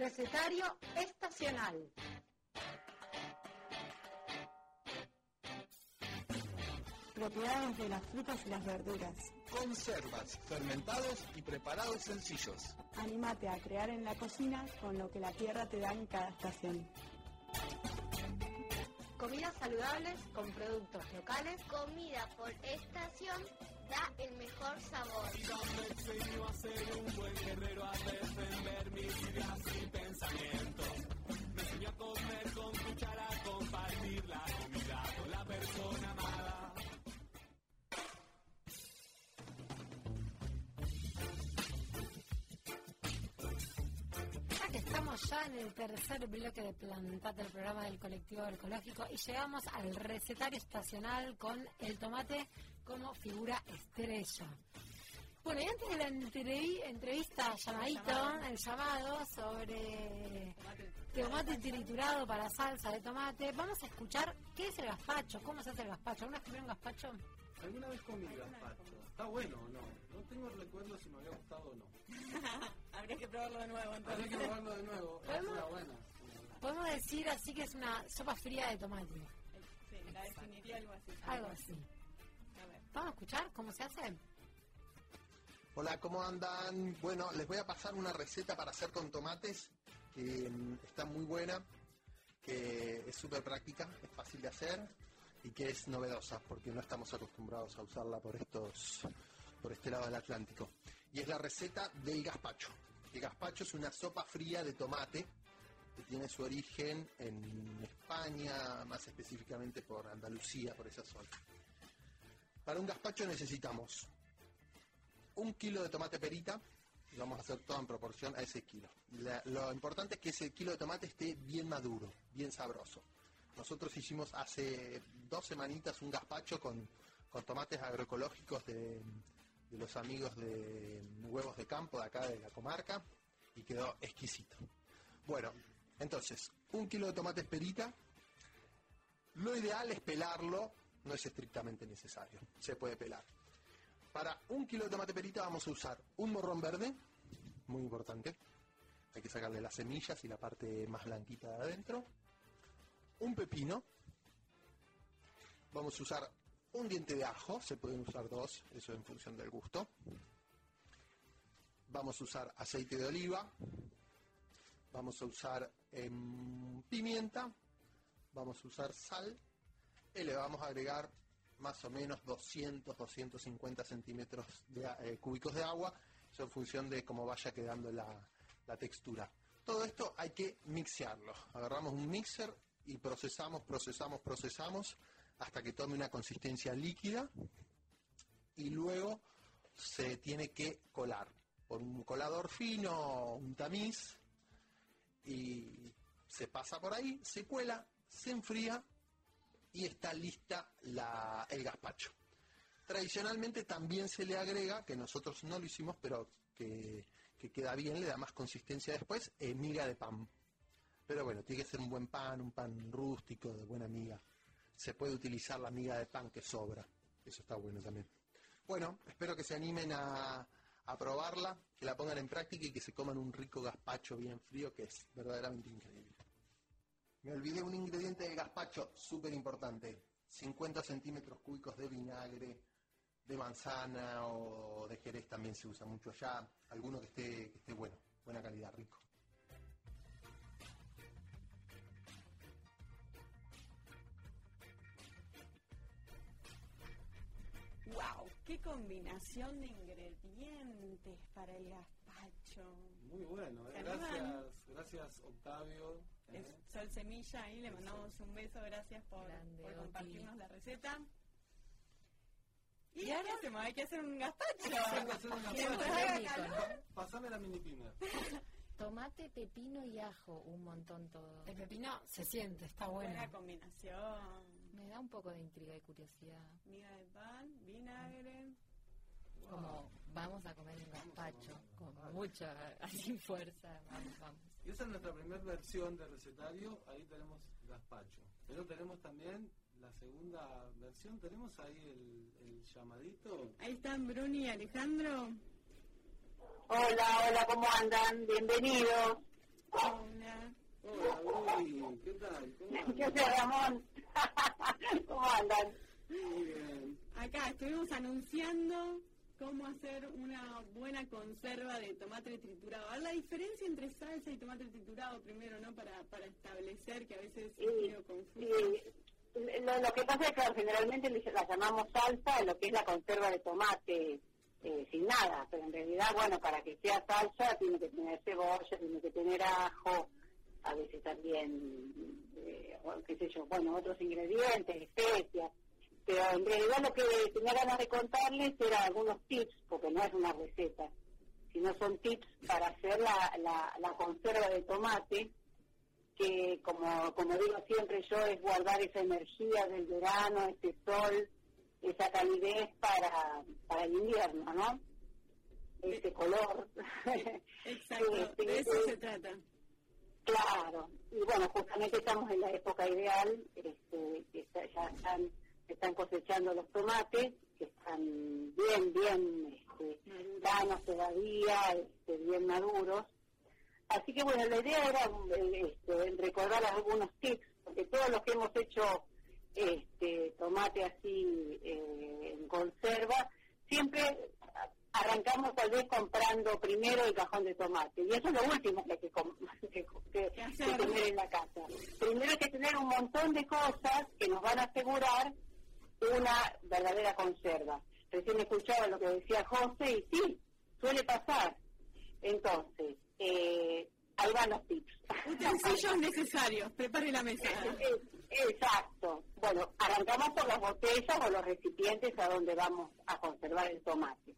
Recetario estacional. Propiedades de las frutas y las verduras. Conservas, fermentados y preparados sencillos. Anímate a crear en la cocina con lo que la tierra te da en cada estación. Comidas saludables con productos locales. Comida por estación da el mejor sabor. Me enseñó a ser un buen guerrero, a defender mis ideas y pensamientos. Me enseñó a comer con cuchara, a compartir la comida con la persona amada. Estamos ya en el tercer bloque de Plantate, el programa del colectivo ecológico, y llegamos al recetario estacional con el tomate como figura estrella. Bueno, y antes de la entrevi- entrevista, llamadito, el llamado sobre tomate triturado para salsa de tomate, vamos a escuchar qué es el gazpacho, cómo se hace el gazpacho. ¿Alguna vez comieron gazpacho? ¿Alguna vez comí gazpacho? ¿Está bueno o no? No tengo recuerdo si me había gustado o no. [laughs] Habría que probarlo de nuevo Habría entonces. que probarlo de nuevo. Es ¿Podemos? una buena. Podemos decir así que es una sopa fría de tomate, Sí, la definiría algo así. algo así. ¿Vamos a escuchar cómo se hace? Hola, ¿cómo andan? Bueno, les voy a pasar una receta para hacer con tomates que mm, está muy buena, que es súper práctica, es fácil de hacer y que es novedosa porque no estamos acostumbrados a usarla por estos por este lado del Atlántico. Y es la receta del gazpacho. El gazpacho es una sopa fría de tomate que tiene su origen en España, más específicamente por Andalucía, por esa zona. Para un gazpacho necesitamos un kilo de tomate perita, y vamos a hacer todo en proporción a ese kilo. Lo importante es que ese kilo de tomate esté bien maduro, bien sabroso. Nosotros hicimos hace dos semanitas un gazpacho con, con tomates agroecológicos de, los amigos de Huevos de Campo de acá de la comarca y quedó exquisito. Bueno, entonces, un kilo de tomates perita. Lo ideal es pelarlo, no es estrictamente necesario, se puede pelar. Para un kilo de tomate perita vamos a usar un morrón verde, muy importante. Hay que sacarle las semillas y la parte más blanquita de adentro. Un pepino. Vamos a usar un diente de ajo, se pueden usar dos, eso en función del gusto. Vamos a usar aceite de oliva. Vamos a usar em, pimienta. Vamos a usar sal. Y le vamos a agregar más o menos 200, 250 centímetros eh, cúbicos de agua, eso en función de cómo vaya quedando la, la textura. Todo esto hay que mixearlo. Agarramos un mixer y procesamos, procesamos, procesamos hasta que tome una consistencia líquida y luego se tiene que colar por un colador fino, un tamiz y se pasa por ahí, se cuela, se enfría y está lista la- el gazpacho. Tradicionalmente también se le agrega, que nosotros no lo hicimos, pero que, que queda bien, le da más consistencia después, eh, miga de pan. Pero bueno, tiene que ser un buen pan, un pan rústico, de buena miga. Se puede utilizar la miga de pan que sobra. Eso está bueno también. Bueno, espero que se animen a, a probarla, que la pongan en práctica y que se coman un rico gazpacho bien frío, que es verdaderamente increíble. Me olvidé un ingrediente del gazpacho súper importante. 50 centímetros cúbicos de vinagre, de manzana o de jerez también se usa mucho allá. Alguno que esté, que esté bueno, buena calidad, rico. ¡Wow! ¡Qué combinación de ingredientes para el gazpacho! Muy bueno, ¿Se eh. gracias, gracias Octavio. Es. Sol Semilla, ahí le mandamos un beso, gracias por, Grande, por compartirnos la receta. ¿Y, ¿Y qué ahora? hacemos? Hay que hacer un gazpacho. Hay que hacer un [laughs] gazpacho. Pasame la mini pimer. [laughs] Tomate, pepino y ajo, un montón todo. El pepino se siente, está bueno. Buena combinación. Me da un poco de intriga y curiosidad. Miga de pan, vinagre. Como vamos a comer un gazpacho con mucha [laughs] así fuerza. Vamos, vamos. Y esa es nuestra primera versión de recetario. Ahí tenemos gazpacho. Pero tenemos también la segunda versión. Tenemos ahí el, el llamadito. Ahí están Bruni y Alejandro. Hola, hola, ¿cómo andan? Bienvenidos. Hola. Hola, Uri, ¿qué tal? ¿Cómo [laughs] andan? ¿Qué haces, Ramón? [laughs] ¿Cómo andan? Muy bien. Acá estuvimos anunciando cómo hacer una buena conserva de tomate triturado. A ver, la diferencia entre salsa y tomate triturado primero, ¿no? Para, para establecer que a veces es medio confuso. Y lo, lo que pasa es que generalmente la llamamos salsa lo que es la conserva de tomate eh, sin nada, pero en realidad, bueno, para que sea salsa tiene que tener cebolla, tiene que tener ajo, a veces también, eh, qué sé yo, bueno, otros ingredientes, especias. Pero en realidad lo que tenía ganas de contarles eran algunos tips, porque no es una receta, sino son tips para hacer la, la, la conserva de tomate, que como, como digo siempre yo, es guardar esa energía del verano, ese sol, esa calidez para, para el invierno, ¿no? Ese color. Exacto, [laughs] Este, de eso eh, se trata. Claro, y bueno, justamente estamos en la época ideal, este, ya están, están cosechando los tomates, que están bien, bien este, sanos todavía, este, bien maduros. Así que bueno, la idea era eh, este, recordar algunos tips, porque todos los que hemos hecho este, tomate así eh, en conserva, siempre arrancamos tal vez comprando primero el cajón de tomate. Y eso es lo último que hay que, [laughs] que- que- que tener en la casa. Primero hay que tener un montón de cosas que nos van a asegurar una verdadera conserva. Recién escuchaba lo que decía José y sí, suele pasar. Entonces, eh, ahí van los tips. Utensilios necesarios, prepare la mesa. [laughs] Eh, Exacto. Bueno, arrancamos por las botellas o los recipientes a donde vamos a conservar el tomate.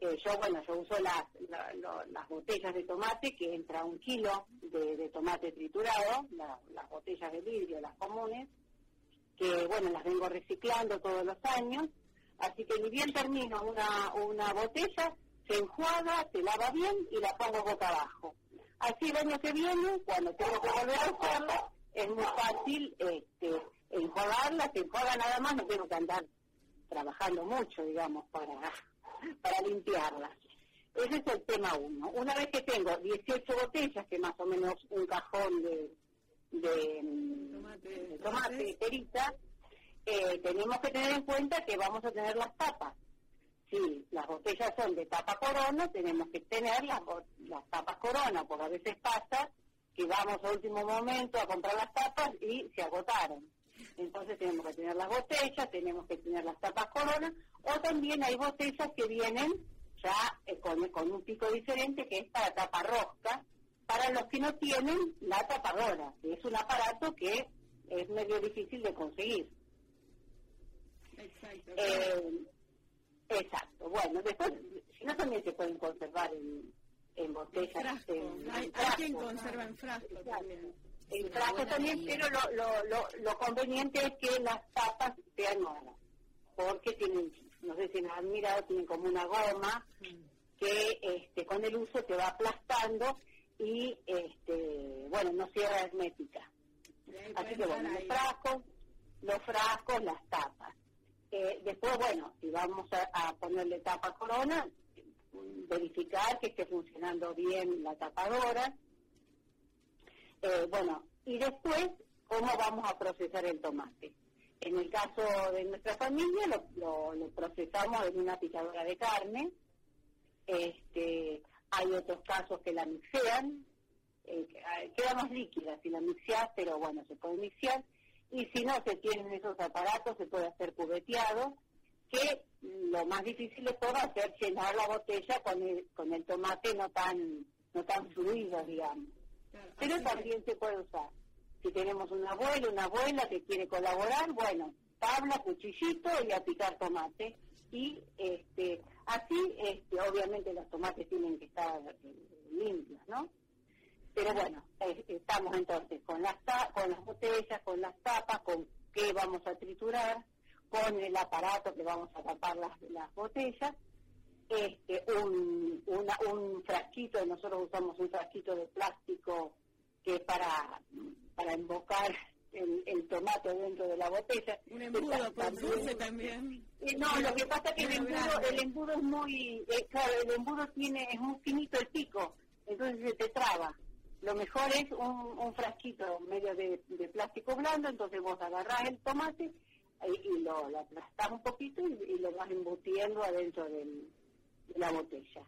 Eh, yo, bueno, yo uso las, la- lo- las botellas de tomate, que entra un kilo de, de tomate triturado, la- las botellas de vidrio, las comunes, que, bueno, las vengo reciclando todos los años. Así que ni bien termino una, una botella, se enjuaga, se lava bien y la pongo boca abajo. Así el año que viene, cuando tengo que volver a usarla, es muy fácil este, enjuagarla, se enjuaga nada más, no tengo que andar trabajando mucho, digamos, para, para limpiarla. Ese es el tema uno. Una vez que tengo 18 botellas, que más o menos un cajón de, de, de tomate, perita, eh, tenemos que tener en cuenta que vamos a tener las tapas. Si las botellas son de tapa corona, tenemos que tener las tapas corona, porque a veces pasa que vamos a último momento a comprar las tapas y se agotaron. Entonces tenemos que tener las botellas, tenemos que tener las tapas corona, o también hay botellas que vienen ya eh, con, con un pico diferente que es para tapa rosca, para los que no tienen la tapadora, que es un aparato que es medio difícil de conseguir. Exacto. Eh, exacto. Bueno, después, si no también se pueden conservar en, en botellas. En- Hay, en hay quien conserva en frasco también. En frasco también, pero lo, lo, lo, lo conveniente es que las tapas sean nuevas, porque tienen, no sé si las han mirado, tienen como una goma que este, con el uso te va aplastando y, este, bueno, no cierra hermética. Así que bueno, los frascos, los frascos, las tapas. Eh, después, bueno, si vamos a, a ponerle tapa corona, verificar que esté funcionando bien la tapadora. Eh, bueno, y después, ¿cómo vamos a procesar el tomate? En el caso de nuestra familia, lo, lo- lo procesamos en una picadora de carne. Este, hay otros casos que la mixean, eh, ah, queda más líquida si la mixeas, pero bueno, se puede mixear. Y si no se tienen esos aparatos, se puede hacer cubeteado, que lo más difícil de todo va a ser llenar la botella con el, con el tomate no tan, no tan fluido, digamos. Pero también se puede usar. Si tenemos un abuelo, una abuela que quiere colaborar, bueno, tabla, cuchillito y a picar tomate. Y este, así, este, obviamente los tomates tienen que estar eh, limpios, ¿no? Pero bueno, estamos entonces con las, con las botellas, con las tapas, con qué vamos a triturar, con el aparato que vamos a tapar las, las botellas, este, un, una- un frasquito, nosotros usamos un frasquito de plástico que para, para embocar el, el tomate dentro de la botella. Un embudo, también- dulce también. Eh, no, lo que pasa es que el embudo, el embudo es muy, eh, claro, el embudo tiene, es muy finito el pico, entonces se te traba. lo mejor es un, un frasquito medio de, de plástico blando, entonces vos agarrás el tomate y, y lo, lo aplastás un poquito y, y lo vas embutiendo adentro del- de la botella.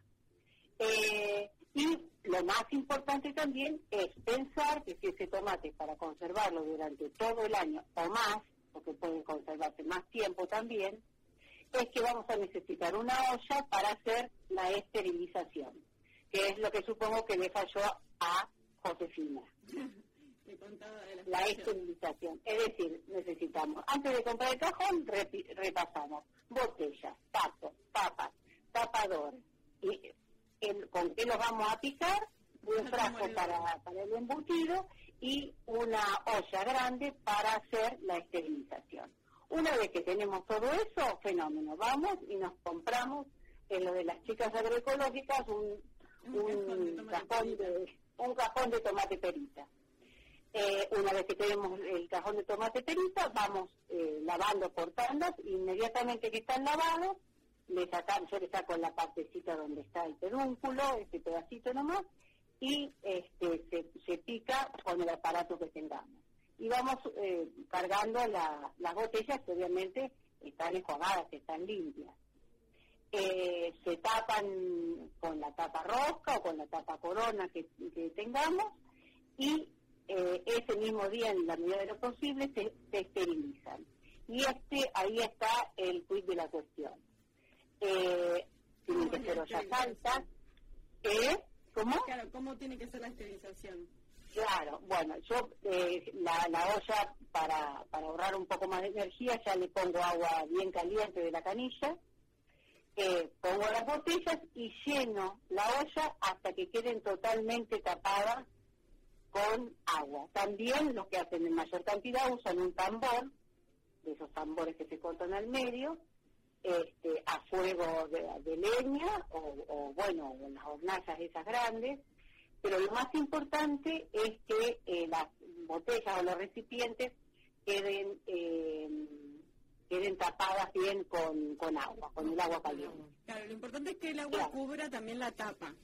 Eh, y lo más importante también es pensar que si ese tomate para conservarlo durante todo el año o más, porque pueden conservarse más tiempo también, es que vamos a necesitar una olla para hacer la esterilización, que es lo que supongo que le falló a Josefina. [laughs] La esterilización. Es decir, necesitamos, antes de comprar el cajón, repasamos botellas, tapos, tapas, tapadores. Y el, con qué los vamos a picar, un frasco para, para el embutido y una olla grande para hacer la esterilización. Una vez que tenemos todo eso, fenómeno, vamos y nos compramos en lo de las chicas agroecológicas un, un cajón de un cajón de tomate perita. Eh, una vez que tenemos el cajón de tomate perita, vamos eh, lavando por tandas, inmediatamente que están lavados, le sacamos, yo le saco la partecita donde está el pedúnculo, este pedacito nomás, y este, se, se pica con el aparato que tengamos. Y vamos eh, cargando la- las botellas que obviamente están enjuagadas, están limpias. Eh, se tapan con la tapa rosca o con la tapa corona que, que tengamos y eh, ese mismo día, en la medida de lo posible, se, se esterilizan. Y este ahí está el quid de la cuestión. Eh, tienen que ser ollas altas. ¿Eh? ¿Cómo? Claro, ¿cómo tiene que ser la esterilización? Claro, bueno, yo eh, la, la olla para, para ahorrar un poco más de energía ya le pongo agua bien caliente de la canilla, eh, pongo las botellas y lleno la olla hasta que queden totalmente tapadas con agua. También los que hacen en mayor cantidad usan un tambor, de esos tambores que se cortan al medio, este, a fuego de, leña o, o, bueno, o las hornallas esas grandes, pero lo más importante es que eh, las botellas o los recipientes queden eh, queden tapadas bien con, con agua, con el agua caliente. Claro, lo importante es que el agua cubra también la tapa.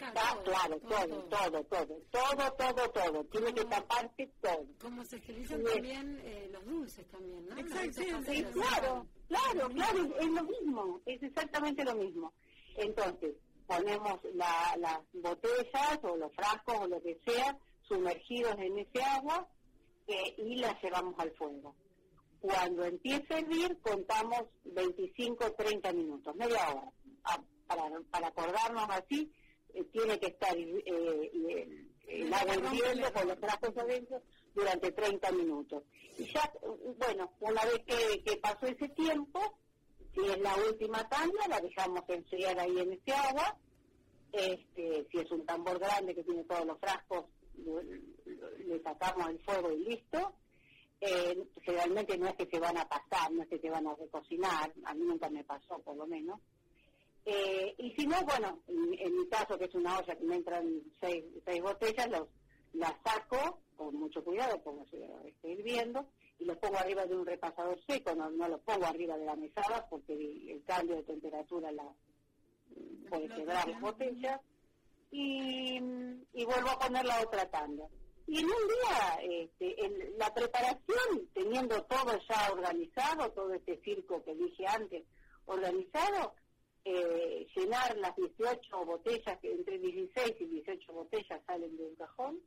Ah, claro, todo, todo, todo, todo, todo, todo, tiene que taparse todo. Como se utilizan Sí. también eh, los dulces también, ¿no? Dulces Sí, caseros. claro, claro, claro, es, es lo mismo, es exactamente lo mismo. Entonces, ponemos la- las botellas o los frascos o lo que sea sumergidos en ese agua eh, y las llevamos al fuego. Cuando empiece a hervir, contamos 25 30 minutos, media hora. Ah, para, para acordarnos así, eh, tiene que estar eh, el, el agua hirviendo con los frascos adentro durante 30 minutos. Y ya, eh, bueno, una vez que, que pasó ese tiempo, si es la última tanda, la dejamos enfriar ahí en ese agua. Este, si es un tambor grande que tiene todos los frascos, lo- le sacamos el fuego y listo. Eh, generalmente no es que se van a pasar, no es que se van a recocinar, a mí nunca me pasó por lo menos. Eh, y si no, bueno, en, en mi caso, que es una olla que me entran seis, seis botellas, los, las saco con mucho cuidado, como se esté hirviendo, y los pongo arriba de un repasador seco, no, no los pongo arriba de la mesada porque el, el cambio de temperatura la, puede quebrar las botellas, y, y vuelvo a poner la otra tanda. Y en un día, este, el- la preparación, teniendo todo ya organizado, todo este circo que dije antes organizado, eh, llenar las 18 botellas, que entre 16 y 18 botellas salen de un cajón,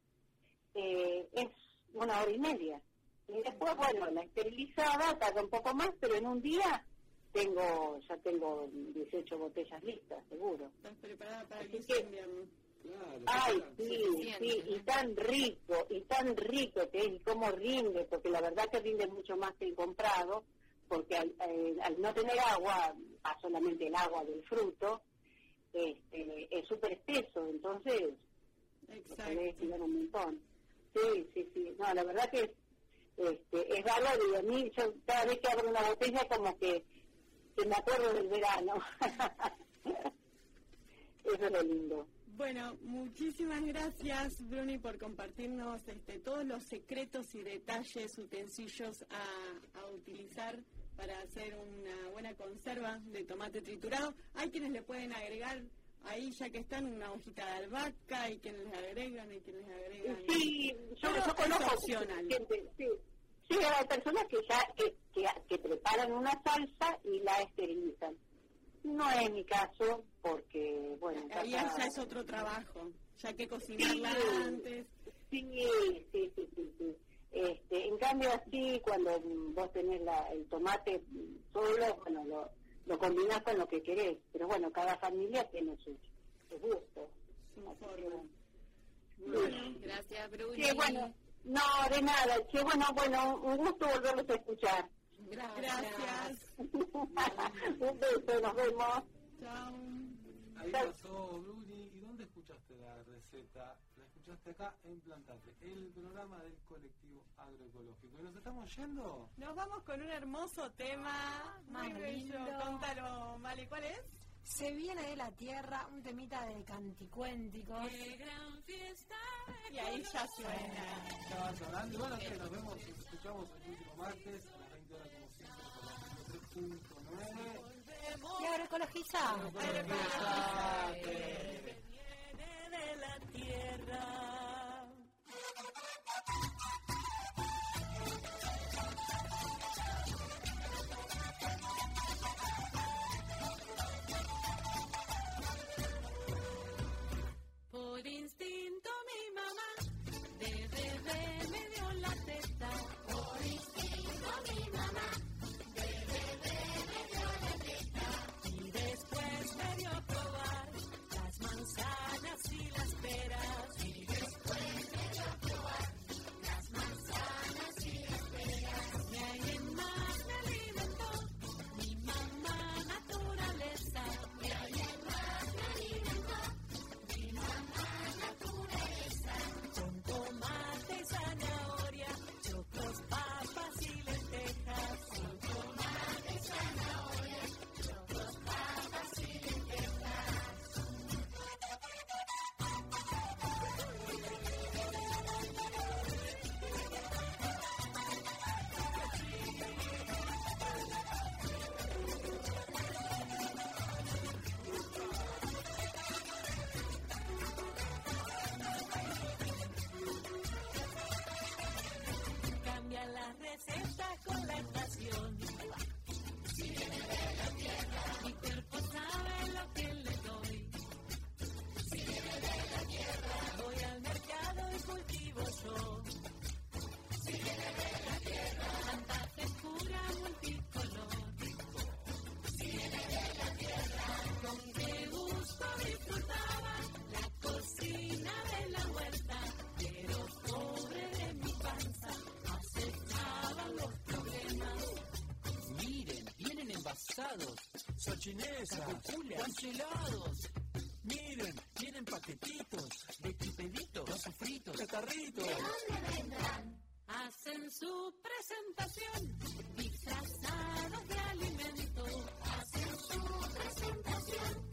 eh, es una hora y media. Y después, bueno, la esterilizada tarda un poco más, pero en un día tengo ya tengo 18 botellas listas, seguro. Estás preparada para Así de invierno. Ay, sí, sí, y tan rico, y tan rico que es, y cómo rinde, porque la verdad que rinde mucho más que el comprado, porque al, eh, al no tener agua, a solamente el agua del fruto, este, es súper espeso, entonces lo podés tirar un montón. Sí, sí, sí, no, la verdad que es, este, es bárbaro y a mí, yo cada vez que abro una botella como que, que me acuerdo del verano. [laughs] Eso es lo lindo. Bueno, muchísimas gracias, Bruni, por compartirnos este, todos los secretos y detalles, utensilios a, a utilizar para hacer una buena conserva de tomate triturado. Hay quienes le pueden agregar ahí ya que están una hojita de albahaca y quienes les agregan y quienes les agregan. Sí, yo, yo conozco opcional. gente, sí. Sí, hay personas que ya que, que, que preparan una salsa y la esterilizan. No es mi caso, porque, bueno... en Ahí ya es otro trabajo, ya que cocinarla Sí. antes. Sí, sí, sí, sí, sí. Este, en cambio así, cuando vos tenés la, el tomate solo, bueno, lo, lo combinás con lo que querés. Pero bueno, cada familia tiene sus su gustos. Bueno. Sí. Gracias, Bruni. Sí, bueno, no, de nada. Que bueno, bueno, un gusto volverlos a escuchar. Gracias. [laughs] un beso, nos vemos. Chao. Ahí pasó Bruni. ¿Y dónde escuchaste la receta? La escuchaste acá en Plantate, el programa del colectivo agroecológico. ¿Y nos estamos yendo? Nos vamos con un hermoso tema, muy Más bello. lindo. Contalo, Mali, ¿cuál es? Se viene de la tierra un temita de canticuénticos. Y ahí ya suena. Estaba sonando. Y bueno, que nos vemos, nos escuchamos el próximo martes a las 20 horas como siempre por la 103.9. Y agroecologizá. de la tierra. Vienen envasados. Sochinesa, Cancelados. Miren, tienen paquetitos. De tripeditos. Los sofritos. Catarritos. ¿De dónde vendrán? Hacen su presentación disfrazados de alimento. Hacen su presentación